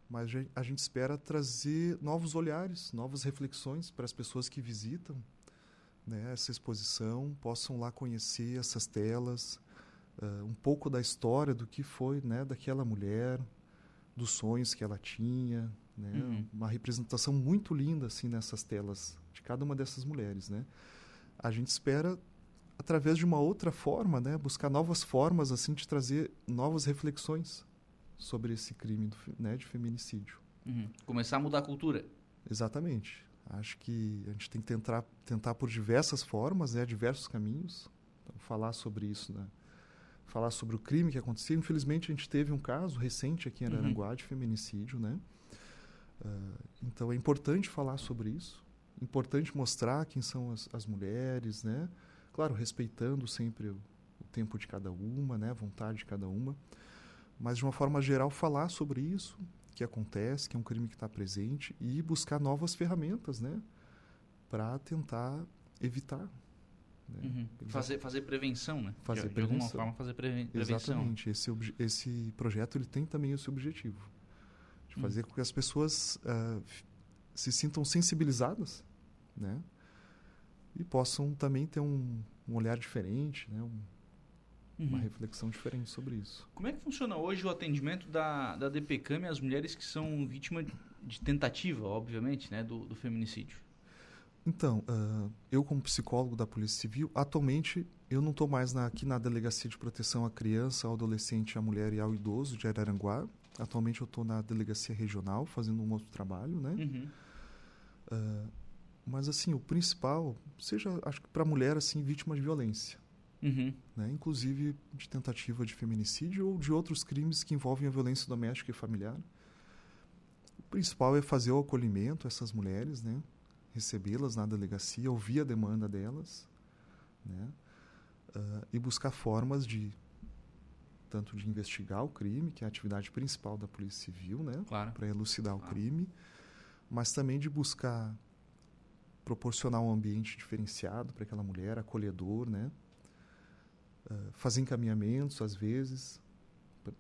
S10: Mas a gente- espera trazer novos olhares, novas reflexões para as pessoas que visitam né, essa exposição, possam lá conhecer essas telas, ah, um pouco da história do que foi né, daquela mulher, dos sonhos que ela tinha, né?
S2: Uhum.
S10: Uma representação muito linda assim nessas telas de cada uma dessas mulheres, né? A gente espera através de uma outra forma, né, buscar novas formas assim de trazer novas reflexões sobre esse crime do, né, de feminicídio.
S2: Uhum. Começar a mudar a cultura.
S10: Exatamente. Acho que a gente tem que tentar, tentar por diversas formas, né, diversos caminhos, então, falar sobre isso, né? Falar sobre o crime que aconteceu. Infelizmente, a gente teve um caso recente aqui em
S2: Uhum.
S10: Araranguá de feminicídio, né? Ah, então, é importante falar sobre isso, importante mostrar quem são as, as mulheres, né? Claro, respeitando sempre o, o tempo de cada uma, né? A vontade de cada uma, mas de uma forma geral falar sobre isso que acontece, que é um crime que está presente e buscar novas ferramentas, né, para tentar evitar. Né?
S2: Uhum. Fazer, fazer prevenção, né?
S10: Fazer
S2: de, de alguma
S10: prevenção.
S2: forma, fazer preven- prevenção.
S10: Exatamente. Esse, esse projeto ele tem também esse objetivo de
S2: Hum.
S10: fazer com que as pessoas f- se sintam sensibilizadas, né, e possam também ter um, um olhar diferente, né, um- uma
S2: Uhum.
S10: reflexão diferente sobre isso.
S2: Como é que funciona hoje o atendimento da, da DPCAM as mulheres que são vítimas de tentativa, obviamente, né, do, do feminicídio?
S10: Então, uh, eu como psicólogo da Polícia Civil, atualmente eu não estou mais na, aqui na Delegacia de Proteção à Criança, ao Adolescente, à Mulher e ao Idoso de Araranguá. Atualmente eu estou na Delegacia Regional fazendo um outro trabalho, né?
S2: Uhum.
S10: Uh, mas assim, o principal, seja, acho que para a mulher, assim, vítima de violência.
S2: Uhum.
S10: Né? Inclusive de tentativa de feminicídio ou de outros crimes que envolvem a violência doméstica e familiar. O principal é fazer o acolhimento a essas mulheres, né? Recebê-las na delegacia, ouvir a demanda delas, né? Uh, e buscar formas de tanto de investigar o crime, que é a atividade principal da Polícia Civil, né,
S2: claro.
S10: para elucidar o
S2: claro.
S10: crime, mas também de buscar proporcionar um ambiente diferenciado para aquela mulher, acolhedor, né, uh, fazer encaminhamentos às vezes,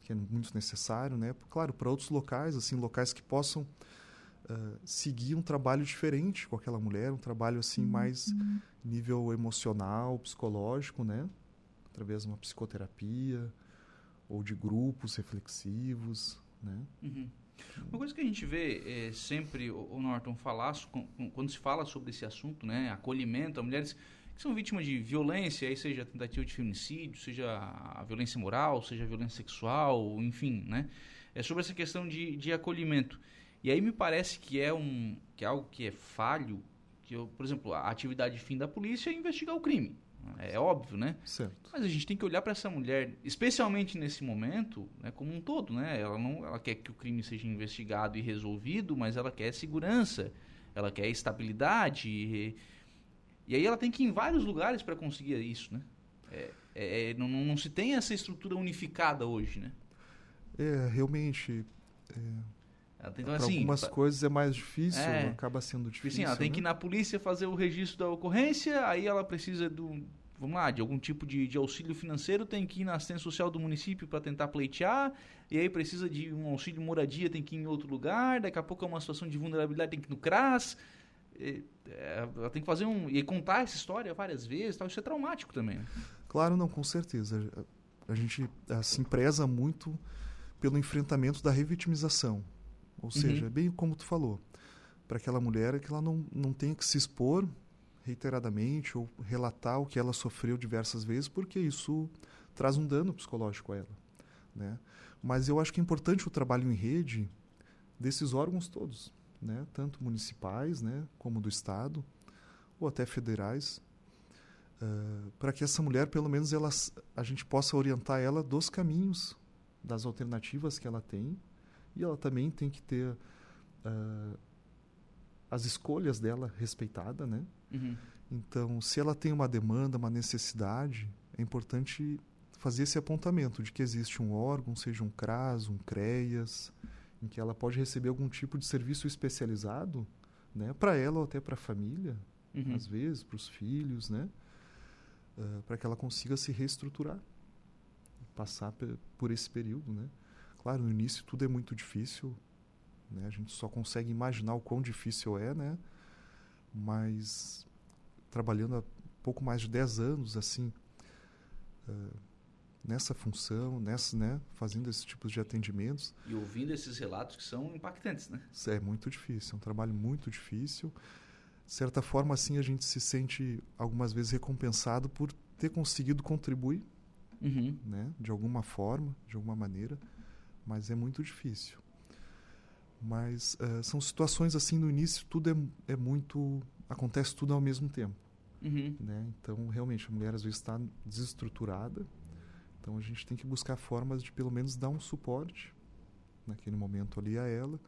S10: que é muito necessário, né, claro, para outros locais, assim, locais que possam uh, seguir um trabalho diferente com aquela mulher, um trabalho assim
S2: Uhum.
S10: mais nível emocional, psicológico, né? Através de uma psicoterapia ou de grupos reflexivos, né?
S2: Uhum. Uma coisa que a gente vê é, sempre, o Norton, falar, quando se fala sobre esse assunto, né, acolhimento a mulheres que são vítimas de violência, aí seja tentativa de feminicídio, seja a violência moral, seja a violência sexual, enfim, né, é sobre essa questão de, de acolhimento. E aí me parece que é, um, que é algo que é falho, que, eu, por exemplo, a atividade fim da polícia é investigar o crime. É óbvio, né?
S10: Certo.
S2: Mas a gente tem que olhar para essa mulher, especialmente nesse momento, né, como um todo, né? Ela não, ela quer que o crime seja investigado e resolvido, mas ela quer segurança, ela quer estabilidade. E, e aí ela tem que ir em vários lugares para conseguir isso, né? É, é, não, não, não se tem essa estrutura unificada hoje, né?
S10: É, realmente,
S2: tem, então, assim,
S10: algumas
S2: pa-
S10: coisas é mais difícil,
S2: É.
S10: acaba sendo
S2: Tipo
S10: difícil.
S2: assim, ela tem
S10: né?
S2: que ir na polícia fazer o registro da ocorrência, aí ela precisa do, vamos lá, de algum tipo de, de auxílio financeiro, tem que ir na assistência social do município para tentar pleitear, e aí precisa de um auxílio moradia, tem que ir em outro lugar, daqui a pouco é uma situação de vulnerabilidade, tem que ir no CRAS, e, é, ela tem que fazer um, e contar essa história várias vezes, tal, isso é traumático também. né?
S10: Claro, não, com certeza. A gente assim preza muito pelo enfrentamento da revitimização. Ou seja, é bem como tu falou, para aquela mulher que ela não, não tenha que se expor reiteradamente ou relatar o que ela sofreu diversas vezes, porque isso traz um dano psicológico a ela. Né? Mas eu acho que é importante o trabalho em rede desses órgãos todos, né? tanto municipais né? como do Estado, ou até federais, para que essa mulher, pelo menos, ela, a gente possa orientar ela dos caminhos, das alternativas que ela tem, e ela também tem que ter uh, as escolhas dela respeitada, né?
S2: Uhum.
S10: Então, se ela tem uma demanda, uma necessidade, é importante fazer esse apontamento de que existe um órgão, seja um CRAS, um CREAS, em que ela pode receber algum tipo de serviço especializado, né? Para ela ou até para a família,
S2: Uhum.
S10: às vezes, para os filhos, né? Uh, para que ela consiga se reestruturar, passar por esse período, né? Claro, no início tudo é muito difícil, né? A gente só consegue imaginar o quão difícil é, né? Mas trabalhando há pouco mais de 10 anos, assim, uh, nessa função, nessa, né? Fazendo esses tipos de atendimentos.
S2: E ouvindo esses relatos que são impactantes, né?
S10: É muito difícil, é um trabalho muito difícil. De certa forma, assim, a gente se sente algumas vezes recompensado por ter conseguido contribuir,
S2: uhum.
S10: né? De alguma forma, de alguma maneira, mas é muito difícil. Mas uh, são situações assim no início tudo é, é muito acontece tudo ao mesmo tempo,
S2: uhum.
S10: né? Então realmente a mulher às vezes está desestruturada, então a gente tem que buscar formas de pelo menos dar um suporte naquele momento ali a ela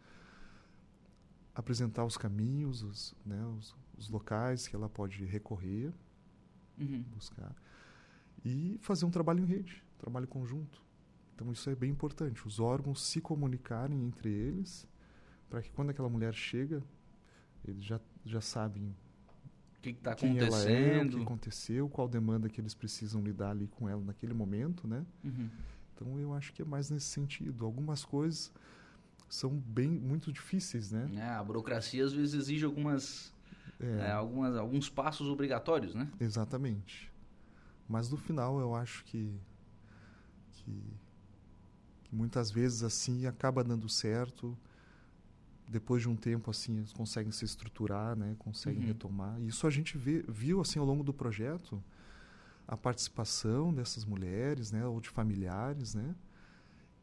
S10: apresentar os caminhos, os, né, os, os, locais que ela pode recorrer,
S2: uhum.
S10: buscar e fazer um trabalho em rede, um trabalho conjunto. Então isso é bem importante, os órgãos se comunicarem entre eles para que quando aquela mulher chega, eles já já sabem
S2: o que está acontecendo,
S10: é, o que aconteceu, qual demanda que eles precisam lidar ali com ela naquele momento, né?
S2: Uhum.
S10: Então eu acho que é mais nesse sentido. Algumas coisas são bem muito difíceis, né?
S2: É, a burocracia às vezes exige algumas, é. É, algumas alguns passos obrigatórios, né?
S10: Exatamente. Mas no final eu acho que, que, que muitas vezes assim acaba dando certo depois de um tempo assim eles conseguem se estruturar, né? Conseguem
S2: Uhum.
S10: retomar. E isso a gente vê, viu assim ao longo do projeto a participação dessas mulheres, né? Ou de familiares, né?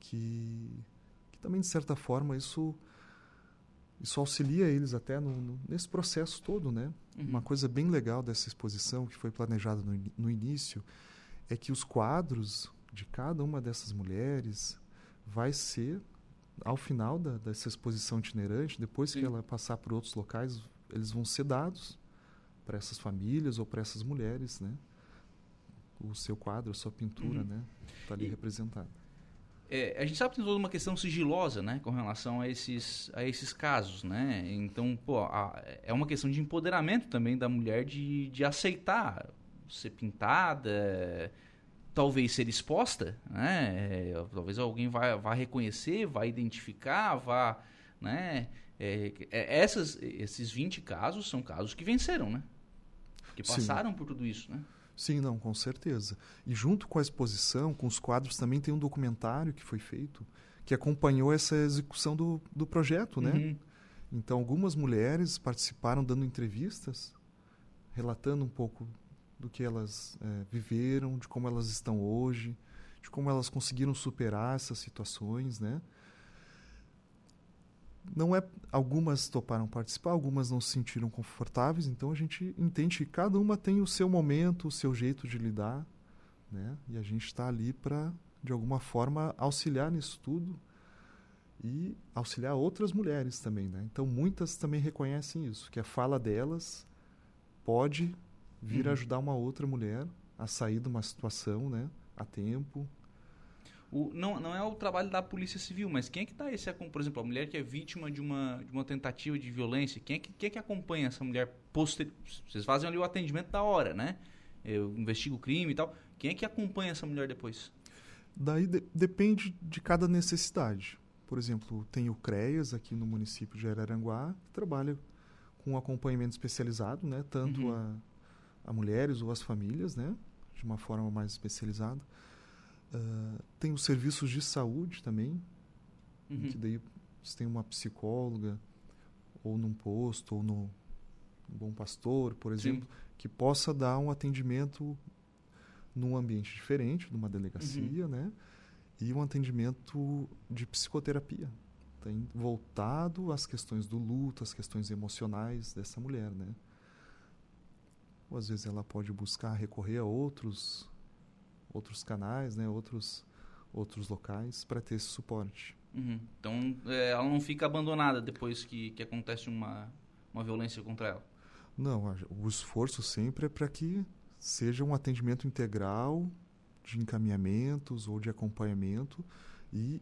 S10: Que, que também de certa forma isso isso auxilia eles até no, no- nesse processo todo, né?
S2: Uhum.
S10: Uma coisa bem legal dessa exposição que foi planejada no, no início é que os quadros de cada uma dessas mulheres vai ser ao final da, dessa exposição itinerante, depois
S2: Sim.
S10: que ela passar por outros locais, eles vão ser dados para essas famílias ou para essas mulheres, né? O seu quadro, a sua pintura,
S2: Uhum.
S10: né? Está ali
S2: E-
S10: representada.
S2: É, a gente sabe que tem toda uma questão sigilosa, né, com relação a esses, a esses casos, né? Então, pô, a- é uma questão de empoderamento também da mulher de, de aceitar ser pintada, talvez ser exposta, né? É, talvez alguém vá, vá reconhecer, vá identificar, vá, né? É, é, essas, esses 20 casos são casos que venceram, né? Que
S10: Sim.
S2: passaram por tudo isso, né?
S10: Sim, não, com certeza. E junto com a exposição, com os quadros, também tem um documentário que foi feito que acompanhou essa execução do, do projeto, né?
S2: Uhum.
S10: Então, algumas mulheres participaram dando entrevistas, relatando um pouco do que elas eh, viveram, de como elas estão hoje, de como elas conseguiram superar essas situações, né? Não é, algumas toparam participar, algumas não se sentiram confortáveis, então a gente entende que cada uma tem o seu momento, o seu jeito de lidar, né? E a gente está ali para, de alguma forma, auxiliar nisso tudo e auxiliar outras mulheres também, né? Então muitas também reconhecem isso, que a fala delas pode vir
S2: Uhum.
S10: ajudar uma outra mulher a sair de uma situação, né? A tempo.
S2: O, não, não é o trabalho da Polícia Civil, mas quem é que dá esse acom- Por exemplo, a mulher que é vítima de uma, de uma tentativa de violência, quem é, que, quem é que acompanha essa mulher posterior? Vocês fazem ali o atendimento da hora, né? Eu investigo o crime e tal. Quem é que acompanha essa mulher depois?
S10: Daí de- depende de cada necessidade. Por exemplo, tem o CREAS aqui no município de Araranguá, que trabalha com acompanhamento especializado, né? Tanto
S2: Uhum.
S10: a, a mulheres ou as famílias, né? De uma forma mais especializada. Ah, tem os serviços de saúde também,
S2: Uhum.
S10: que daí você tem uma psicóloga, ou num posto, ou no, no Bom Pastor, por exemplo, que possa dar um atendimento num ambiente diferente, numa delegacia, né? E um atendimento de psicoterapia, tem voltado às questões do luto, às questões emocionais dessa mulher, né? Ou às vezes ela pode buscar recorrer a outros outros canais, né? Outros outros locais para ter esse suporte.
S2: Uhum. Então, é, ela não fica abandonada depois que, que acontece uma, uma violência contra ela.
S10: Não, o esforço sempre é para que seja um atendimento integral de encaminhamentos ou de acompanhamento e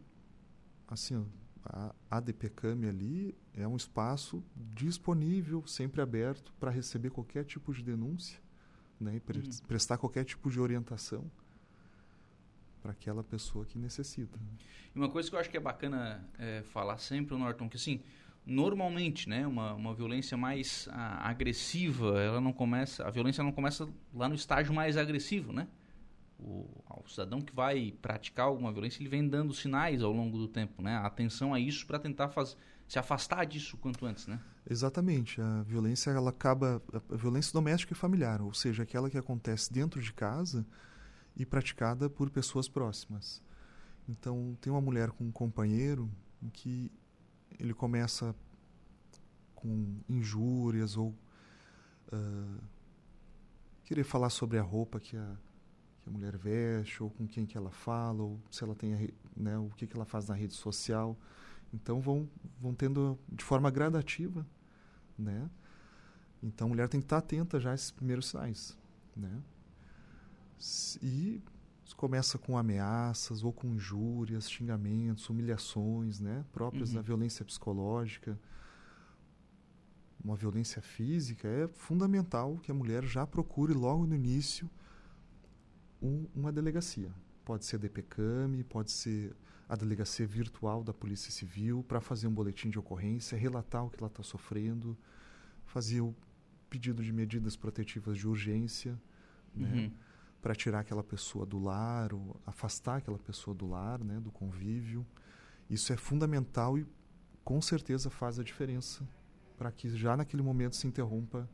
S10: assim, a ADPCAM ali é um espaço disponível, sempre aberto para receber qualquer tipo de denúncia, né, e pre-
S2: Uhum.
S10: prestar qualquer tipo de orientação para aquela pessoa que necessita.
S2: E uma coisa que eu acho que é bacana é, falar sempre, Norton, que assim, normalmente, né, uma, uma violência mais ah, agressiva, ela não começa, a violência não começa lá no estágio mais agressivo, né? O, o cidadão que vai praticar alguma violência, ele vem dando sinais ao longo do tempo, né? Atenção a isso para tentar faz, se afastar disso quanto antes, né?
S10: Exatamente. A violência ela acaba a violência doméstica e familiar, ou seja, aquela que acontece dentro de casa e praticada por pessoas próximas. Então, tem uma mulher com um companheiro em que ele começa com injúrias ou ah, querer falar sobre a roupa que a, que a mulher veste ou com quem que ela fala ou se ela tem a né, o que que ela faz na rede social. Então vão vão tendo de forma gradativa, né? Então a mulher tem que estar atenta já a esses primeiros sinais, né? E começa com ameaças ou com injúrias, xingamentos, humilhações, né? Próprias
S2: Uhum.
S10: da violência psicológica. Uma violência física é fundamental que a mulher já procure logo no início um- uma delegacia. Pode ser a DPCAM, pode ser a delegacia virtual da Polícia Civil para fazer um boletim de ocorrência, relatar o que ela está sofrendo, fazer o pedido de medidas protetivas de urgência, né,
S2: Uhum.
S10: para tirar aquela pessoa do lar, ou afastar aquela pessoa do lar, né, do convívio. Isso é fundamental e com certeza faz a diferença para que já naquele momento se interrompa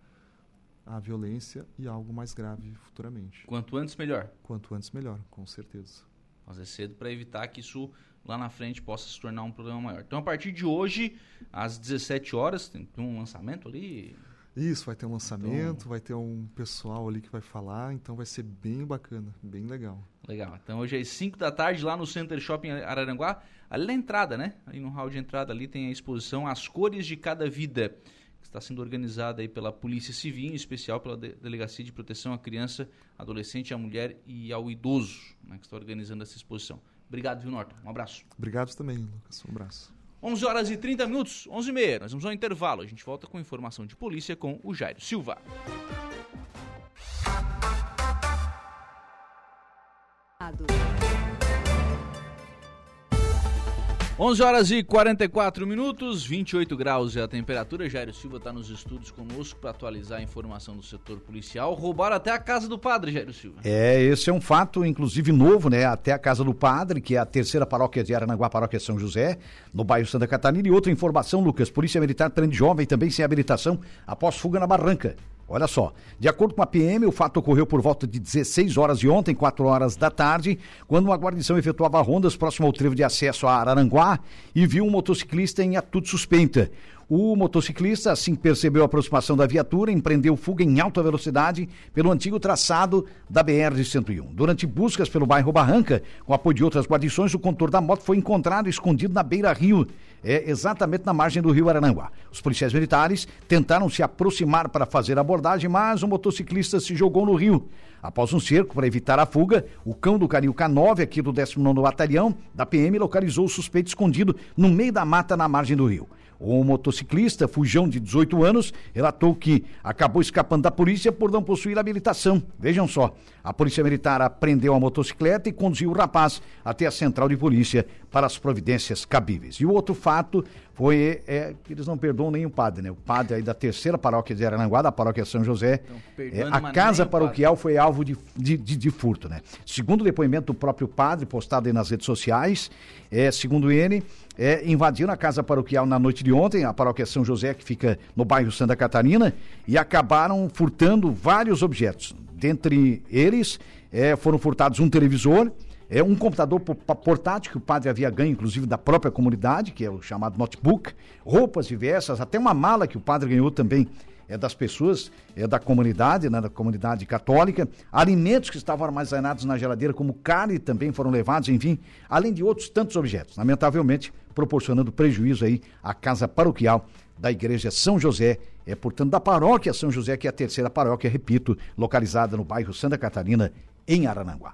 S10: a violência e algo mais grave futuramente.
S2: Quanto antes, melhor.
S10: Quanto antes, melhor, com certeza.
S2: Fazer cedo para evitar que isso lá na frente possa se tornar um problema maior. Então, a partir de hoje, às 17 horas, tem um lançamento ali?
S10: Isso, vai ter um lançamento, então... vai ter um pessoal ali que vai falar, então vai ser bem bacana, bem legal.
S2: Legal. Então hoje às 5 da tarde, lá no Center Shopping Araranguá, ali na entrada, né? Ali no hall de entrada ali tem a exposição As Cores de Cada Vida, que está sendo organizada aí pela Polícia Civil, em especial pela Delegacia de Proteção à Criança, Adolescente, à Mulher e ao Idoso, né, que está organizando essa exposição. Obrigado, viu, Norton? Um abraço.
S10: Obrigado também, Lucas. Um abraço.
S2: 11 horas e 30 minutos, 11 e meia. Nós vamos ao intervalo. A gente volta com informação de polícia com o Jairo Silva. 11 horas e 44 minutos, 28 graus é a temperatura. Jairo Silva está nos estúdios conosco para atualizar a informação do setor policial. Roubaram até a casa do padre, Jairo Silva.
S11: É, esse é um fato, inclusive, novo, né? Até a casa do padre, que é a terceira paróquia de Aranaguá, paróquia São José, no bairro Santa Catarina. E outra informação, Lucas: Polícia Militar prende jovem também sem habilitação após fuga na barranca. Olha só, de acordo com a PM, o fato ocorreu por volta de 16 horas de ontem, 4 horas da tarde, quando uma guarnição efetuava rondas próximo ao trevo de acesso a Araranguá e viu um motociclista em atitude suspeita. O motociclista, assim que percebeu a aproximação da viatura, empreendeu fuga em alta velocidade pelo antigo traçado da BR-101. Durante buscas pelo bairro Barranca, com apoio de outras guarnições, o condutor da moto foi encontrado escondido na beira-rio é exatamente na margem do rio Arananguá. Os policiais militares tentaram se aproximar para fazer a abordagem, mas o motociclista se jogou no rio. Após um cerco para evitar a fuga, o cão do Canil K9, aqui do 19º Batalhão, da PM, localizou o suspeito escondido no meio da mata na margem do rio. O motociclista, fujão de 18 anos, relatou que acabou escapando da polícia por não possuir habilitação. Vejam só, a polícia militar apreendeu a motocicleta e conduziu o rapaz até a central de polícia para as providências cabíveis. E o outro fato foi é, que eles não perdoam nem o padre, né? O padre aí da terceira paróquia de Arananguá, da paróquia São José, é, a casa paroquial foi alvo de, de, de, de, furto, né? Segundo o depoimento do próprio padre, postado aí nas redes sociais, é, segundo ele, é, invadiram a casa paroquial na noite de ontem, a paróquia São José, que fica no bairro Santa Catarina, e acabaram furtando vários objetos. Dentre eles, é, foram furtados um televisor, é um computador portátil que o padre havia ganho, inclusive, da própria comunidade, que é o chamado notebook, roupas diversas, até uma mala que o padre ganhou também é das pessoas, é da comunidade, né, da comunidade católica, alimentos que estavam armazenados na geladeira, como carne, também foram levados, enfim, além de outros tantos objetos, lamentavelmente proporcionando prejuízo aí à casa paroquial da Igreja São José, é portanto da paróquia São José, que é a terceira paróquia, repito, localizada no bairro Santa Catarina, em Arananguá.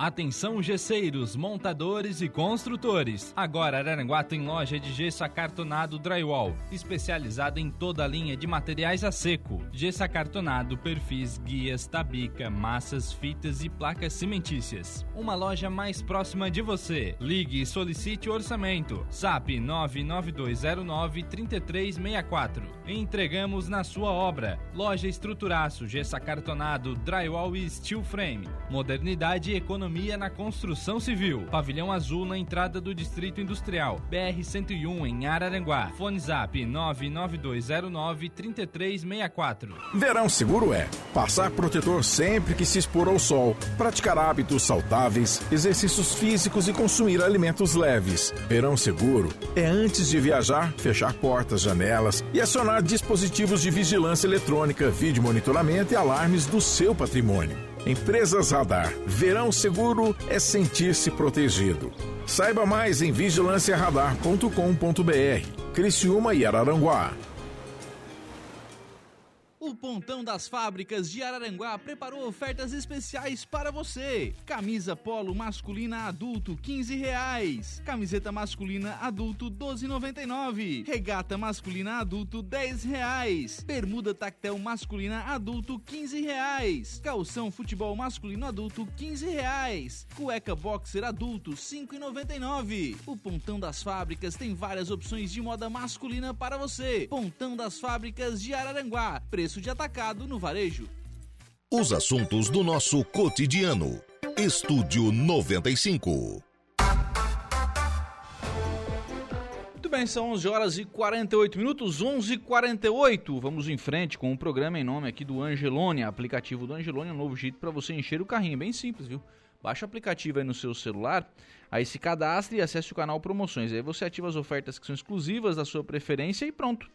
S12: Atenção gesseiros, montadores e construtores. Agora Araranguá tem loja de gesso acartonado drywall, especializada em toda a linha de materiais a seco. Gesso acartonado, perfis, guias, tabica, massas, fitas e placas cimentícias. Uma loja mais próxima de você. Ligue e solicite orçamento. SAP 992093364. Entregamos na sua obra. Loja Estruturaço, gesso acartonado, drywall e steel frame. Modernidade e economia economia na construção civil. Pavilhão Azul na entrada do Distrito Industrial. BR-101 em Araranguá. Fone Zap 99209-3364.
S13: Verão seguro é passar protetor sempre que se expor ao sol, praticar hábitos saudáveis, exercícios físicos e consumir alimentos leves. Verão seguro é antes de viajar, fechar portas, janelas e acionar dispositivos de vigilância eletrônica, vídeo monitoramento e alarmes do seu patrimônio. Empresas Radar. Verão seguro é sentir-se protegido. Saiba mais em vigilanciaradar.com.br. Criciúma e Araranguá.
S2: O Pontão das Fábricas de Araranguá preparou ofertas especiais para você. Camisa polo masculina adulto, 15 reais. Camiseta masculina adulto, 12,99. Regata masculina adulto, 10 reais. Bermuda tactel masculina adulto, 15 reais. Calção futebol masculino adulto, 15 reais. Cueca boxer adulto, 5,99. O Pontão das Fábricas tem várias opções de moda masculina para você. Pontão das Fábricas de Araranguá. Preço preço de atacado no varejo.
S1: Os assuntos do nosso cotidiano. Estúdio 95.
S2: Muito bem, são 11 horas e 48 minutos, 11 e 48 Vamos em frente com o programa em nome aqui do Angelone, aplicativo do Angelone, é um novo jeito para você encher o carrinho, bem simples, viu? Baixa o aplicativo aí no seu celular, aí se cadastre e acesse o canal Promoções. Aí você ativa as ofertas que são exclusivas da sua preferência e pronto.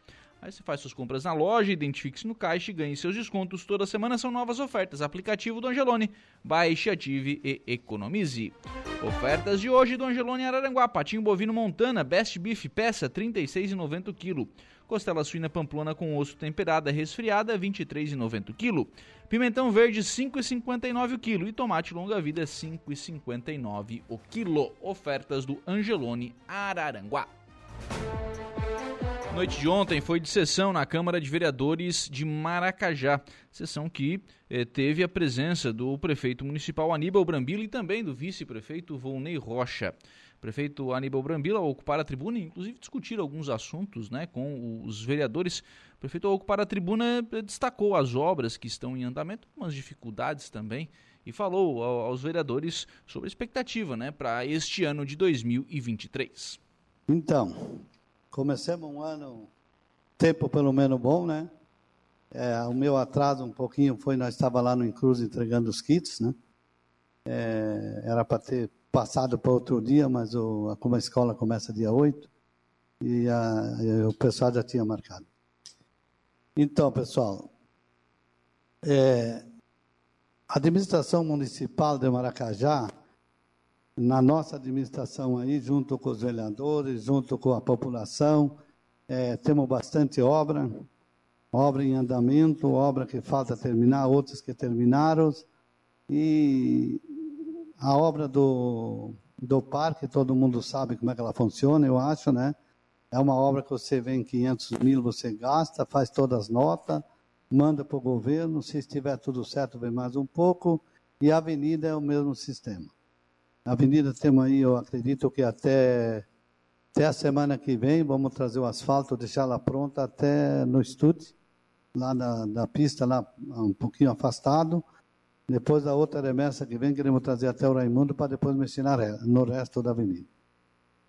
S2: Aí você faz suas compras na loja, identifique-se no caixa e ganhe seus descontos. Toda semana são novas ofertas. Aplicativo do Angelone. Baixe, ative e economize. Ofertas de hoje do Angelone Araranguá. Patinho bovino Montana, Best Beef, peça 36,90 kg. Costela suína pamplona com osso temperada resfriada, 23,90 kg. Pimentão verde, 5,59 kg. E tomate longa vida, 5,59 o quilo. Ofertas do Angelone Araranguá. Noite de ontem foi de sessão na Câmara de Vereadores de Maracajá. Sessão que eh, teve a presença do prefeito municipal Aníbal Brambila e também do vice-prefeito Volney Rocha. O prefeito Aníbal Brambila ao ocupar a tribuna, inclusive discutir alguns assuntos né, com os vereadores. O prefeito ao ocupar a tribuna eh, destacou as obras que estão em andamento, algumas dificuldades também, e falou aos vereadores sobre a expectativa né, para este ano de 2023.
S14: Então, Começamos um ano, tempo pelo menos bom, né? É, o meu atraso um pouquinho foi, nós estava lá no Incruz entregando os kits, né? É, era para ter passado para outro dia, mas o, como a escola começa dia 8, e, a, o pessoal já tinha marcado. Então, pessoal, é, a administração municipal de Maracajá na nossa administração aí, junto com os vereadores, junto com a população, é, temos bastante obra, obra em andamento, obra que falta terminar, outras que terminaram, e a obra do, do parque, todo mundo sabe como é que ela funciona, eu acho, né? É uma obra que você vem 500 mil, você gasta, faz todas as notas, manda para o governo, se estiver tudo certo, vem mais um pouco, e a avenida é o mesmo sistema. A avenida aí, eu acredito que até, até a semana que vem vamos trazer o asfalto, deixar ela pronta até no estúdio, lá na, na pista, lá um pouquinho afastado. Depois da outra remessa que vem, queremos trazer até o Raimundo para depois mexer no resto da avenida.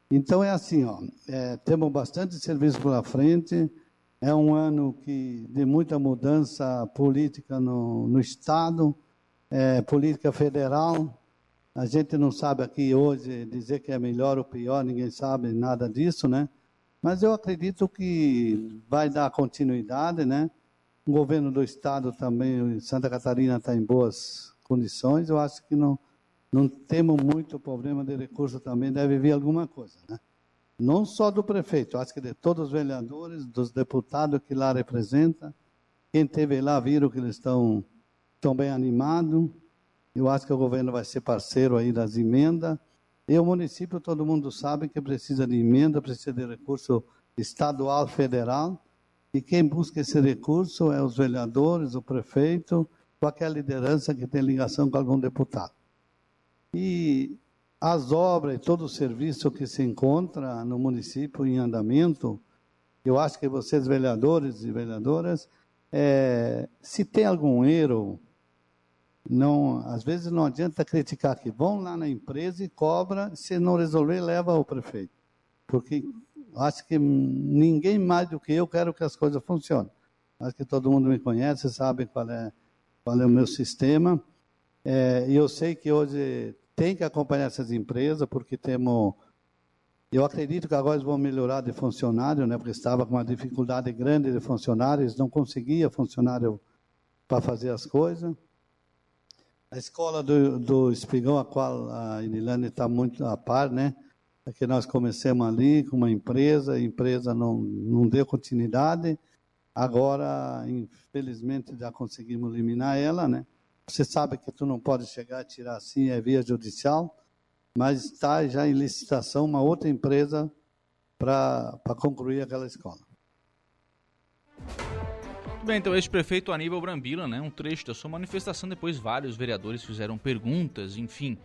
S14: Então é assim, ó, é, temos bastante serviço pela frente. É um ano que de muita mudança política no, no Estado, é, política federal. A gente não sabe aqui hoje dizer que é melhor ou pior, ninguém sabe nada disso, né? Mas eu acredito que vai dar continuidade, né? O governo do estado também, Santa Catarina está em boas condições. Eu acho que não, não temos muito problema de recurso também, deve vir alguma coisa, né? Não só do prefeito, acho que de todos os vereadores, dos deputados que lá representam. Quem teve lá viram que eles estão, estão bem animados eu acho que o governo vai ser parceiro aí das emendas. E o município, todo mundo sabe que precisa de emenda, precisa de recurso estadual, federal. E quem busca esse recurso é os vereadores, o prefeito, qualquer liderança que tem ligação com algum deputado. E as obras e todo o serviço que se encontra no município em andamento, eu acho que vocês, vereadores e vereadoras, é, se tem algum erro, não, às vezes não adianta criticar que vão lá na empresa e cobra, se não resolver, leva ao prefeito. Porque acho que ninguém mais do que eu quero que as coisas funcionem. Acho que todo mundo me conhece, sabe qual é, qual é o meu sistema. É, e eu sei que hoje tem que acompanhar essas empresas, porque temos. Eu acredito que agora eles vão melhorar de funcionário, né, porque estava com uma dificuldade grande de funcionários, não conseguia funcionário para fazer as coisas. A escola do, do Espigão, a qual a Inilane está muito a par, né? É que nós começamos ali com uma empresa, a empresa não, não deu continuidade. Agora, infelizmente, já conseguimos eliminar ela, né? Você sabe que tu não pode chegar a tirar assim, é via judicial, mas está já em licitação uma outra empresa para concluir aquela escola.
S2: Bem, então este prefeito Aníbal Brambila, né, um trecho da sua manifestação, depois vários vereadores fizeram perguntas, enfim,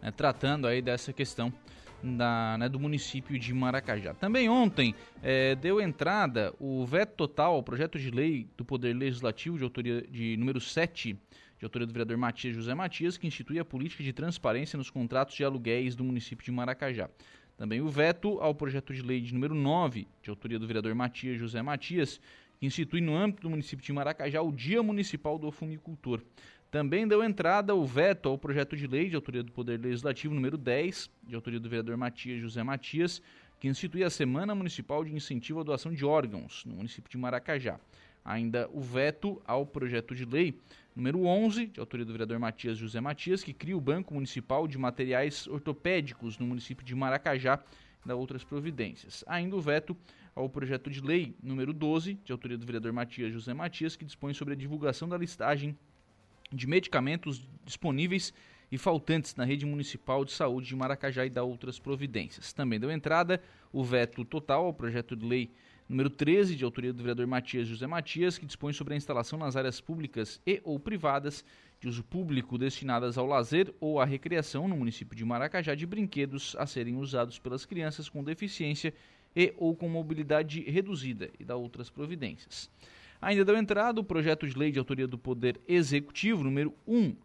S2: né, tratando aí dessa questão da, né, do município de Maracajá. Também ontem é, deu entrada o veto total ao projeto de lei do Poder Legislativo de autoria de número 7, de autoria do vereador Matias José Matias, que institui a política de transparência nos contratos de aluguéis do município de Maracajá. Também o veto ao projeto de lei de número 9, de autoria do vereador Matias José Matias, que institui no âmbito do município de Maracajá o Dia Municipal do Fumicultor. Também deu entrada o veto ao projeto de lei de autoria do Poder Legislativo número 10, de autoria do vereador Matias José Matias, que institui a Semana Municipal de Incentivo à Doação de Órgãos, no município de Maracajá. Ainda o veto ao projeto de lei número 11, de autoria do vereador Matias José Matias, que cria o Banco Municipal de Materiais Ortopédicos no município de Maracajá, da outras providências. Ainda o veto ao projeto de lei número 12, de autoria do vereador Matias José Matias, que dispõe sobre a divulgação da listagem de medicamentos disponíveis e faltantes na rede municipal de saúde de Maracajá e da outras providências. Também deu entrada o veto total ao projeto de lei número 13, de autoria do vereador Matias José Matias, que dispõe sobre a instalação nas áreas públicas e ou privadas de uso público destinadas ao lazer ou à recreação no município de Maracajá de brinquedos a serem usados pelas crianças com deficiência e ou com mobilidade reduzida e da outras providências. Ainda deu entrada o projeto de lei de autoria do Poder Executivo número 1,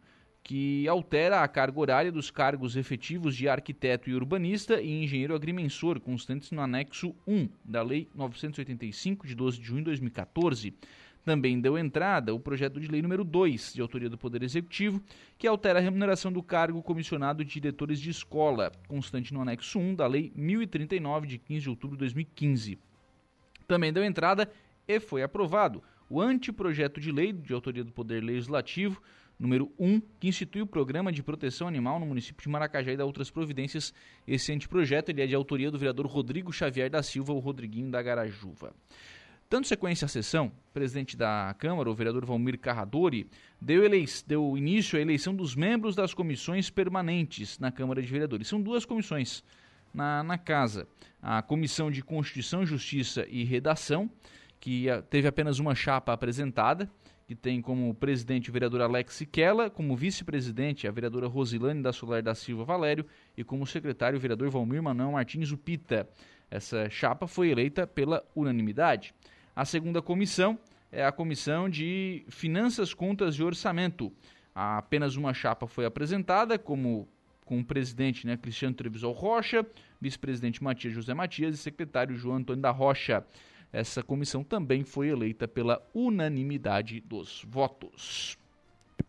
S2: que altera a carga horária dos cargos efetivos de arquiteto e urbanista e engenheiro agrimensor constantes no anexo 1 da Lei 985 de 12 de junho de 2014. Também deu entrada o projeto de lei número 2, de autoria do Poder Executivo, que altera a remuneração do cargo comissionado de diretores de escola, constante no anexo 1 da Lei 1039, de 15 de outubro de 2015. Também deu entrada e foi aprovado o anteprojeto de lei de autoria do Poder Legislativo, número 1, que institui o Programa de Proteção Animal no município de Maracajá e da outras providências. Esse anteprojeto ele é de autoria do vereador Rodrigo Xavier da Silva, o Rodriguinho da Garajuva. Dando sequência à sessão, o presidente da Câmara, o vereador Valmir Carradori, deu, deu, início à eleição dos membros das comissões permanentes na Câmara de Vereadores. São duas comissões na, na casa: a Comissão de Constituição, Justiça e Redação, que teve apenas uma chapa apresentada, que tem como presidente o vereador Alex Siquela, como vice-presidente a vereadora Rosilane da Solar da Silva Valério e como secretário o vereador Valmir Manuel Martins Upita. Essa chapa foi eleita pela unanimidade. A segunda comissão é a comissão de Finanças, Contas e Orçamento. Apenas uma chapa foi apresentada, como com o presidente né, Cristiano Trevisol Rocha, vice-presidente Matias José Matias e secretário João Antônio da Rocha. Essa comissão também foi eleita pela unanimidade dos votos.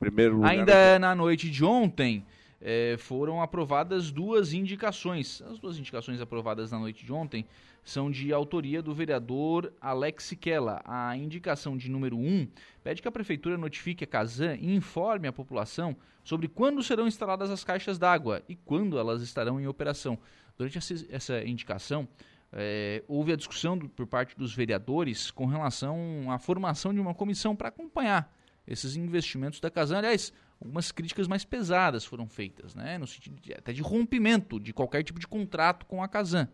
S15: Lugar,
S2: Ainda na noite de ontem, eh, foram aprovadas duas indicações. As duas indicações aprovadas na noite de ontem são de autoria do vereador Alex Siquela. A indicação de número 1 um pede que a prefeitura notifique a Casan e informe a população sobre quando serão instaladas as caixas d'água e quando elas estarão em operação. Durante essa indicação, é, houve a discussão do, por parte dos vereadores com relação à formação de uma comissão para acompanhar esses investimentos da Casan. Aliás, algumas críticas mais pesadas foram feitas, né, no sentido de, até de rompimento de qualquer tipo de contrato com a Casan.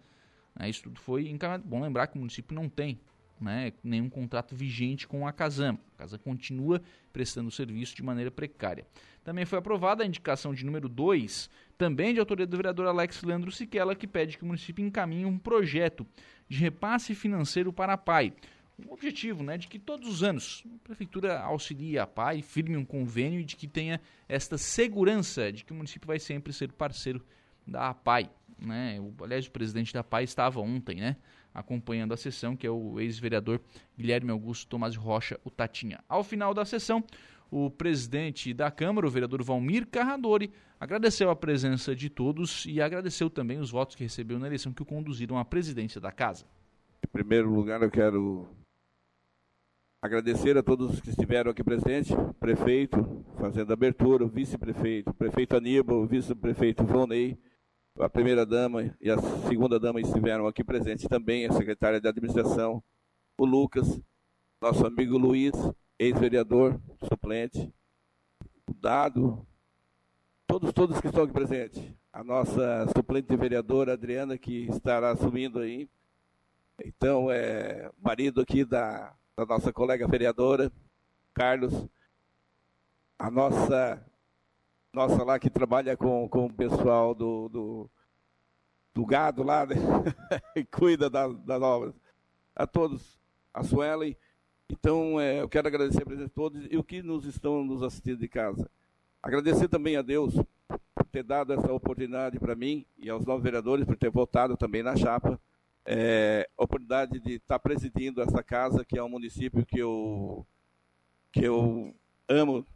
S2: Né, isso tudo foi encaminhado. Bom lembrar que o município não tem né, nenhum contrato vigente com a Casam. A Casam continua prestando serviço de maneira precária. Também foi aprovada a indicação de número 2, também de autoria do vereador Alex Leandro Siquela, que pede que o município encaminhe um projeto de repasse financeiro para a PAI. O objetivo né, de que todos os anos a prefeitura auxilie a PAI, firme um convênio e de que tenha esta segurança de que o município vai sempre ser parceiro da APAI. Né? O, aliás, o presidente da PAI estava ontem né, acompanhando a sessão, que é o ex-vereador Guilherme Augusto Tomás Rocha, o Tatinha. Ao final da sessão, o presidente da Câmara, o vereador Valmir Carradori, agradeceu a presença de todos e agradeceu também os votos que recebeu na eleição que o conduziram à presidência da casa.
S15: Em primeiro lugar, eu quero agradecer a todos que estiveram aqui presentes, prefeito, fazendo abertura, o vice-prefeito, prefeito Aníbal, o vice-prefeito Vonei, a primeira-dama e a segunda-dama estiveram aqui presentes também, a secretária de administração, o Lucas, nosso amigo Luiz, ex-vereador, suplente, o Dado, todos, todos que estão aqui presentes. A nossa suplente vereadora Adriana, que estará assumindo aí. Então, é marido aqui da, da nossa colega vereadora, Carlos. A nossa nossa lá que trabalha com, com o pessoal do, do, do gado lá, né? e cuida das, obras. A todos, a Suelen. Então, é, eu quero agradecer a presença de todos e o que nos estão nos assistindo de casa. Agradecer também a Deus ter dado essa oportunidade para mim e aos novos vereadores por ter votado também na chapa. É, oportunidade de estar presidindo essa casa, que é um município que eu, que eu amo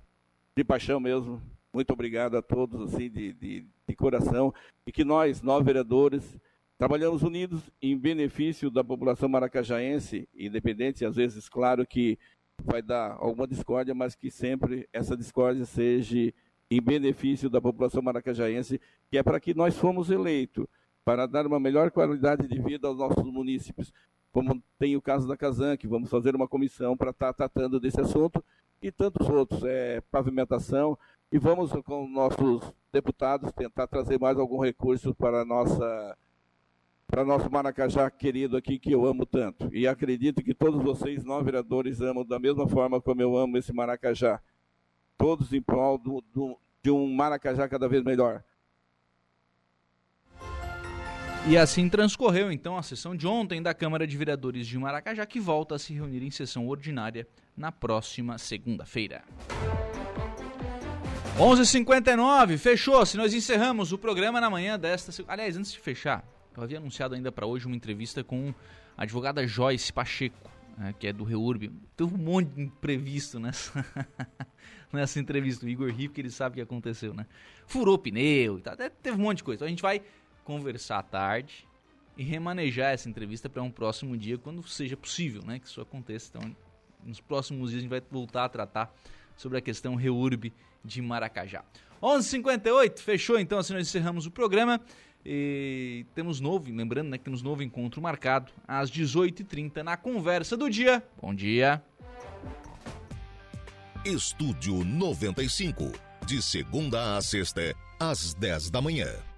S15: de paixão mesmo. Muito obrigado a todos, assim, de, de, de coração. E que nós, nove vereadores, trabalhamos unidos em benefício da população maracajaense, independente, às vezes, claro que vai dar alguma discórdia, mas que sempre essa discórdia seja em benefício da população maracajaense, que é para que nós fomos eleitos, para dar uma melhor qualidade de vida aos nossos munícipes. Como tem o caso da Casan, que vamos fazer uma comissão para estar tá tratando desse assunto, e tantos outros, é, pavimentação, e vamos com nossos deputados tentar trazer mais algum recurso para nossa para nosso Maracajá querido aqui, que eu amo tanto. E acredito que todos vocês, nós vereadores, amam da mesma forma como eu amo esse Maracajá. Todos em prol do, do, de um Maracajá cada vez melhor.
S2: E assim transcorreu então a sessão de ontem da Câmara de Vereadores de Maracajá, que volta a se reunir em sessão ordinária na próxima segunda-feira. 11:59 fechou. Se nós encerramos o programa na manhã desta. Aliás, antes de fechar, eu havia anunciado ainda para hoje uma entrevista com a advogada Joyce Pacheco, né, que é do Reurb. Teve um monte de imprevisto nessa, nessa entrevista. O Igor Riff, que ele sabe o que aconteceu, né? Furou pneu e tal. Teve um monte de coisa. Então a gente vai conversar à tarde e remanejar essa entrevista para um próximo dia, quando seja possível, né? Que isso aconteça. Então, nos próximos dias a gente vai voltar a tratar sobre a questão Reurb de Maracajá. 11:58 fechou então, assim nós encerramos o programa. E temos novo, lembrando né, que temos novo encontro marcado às 18h30 na conversa do dia. Bom dia.
S1: Estúdio 95, de segunda a sexta, às 10 da manhã.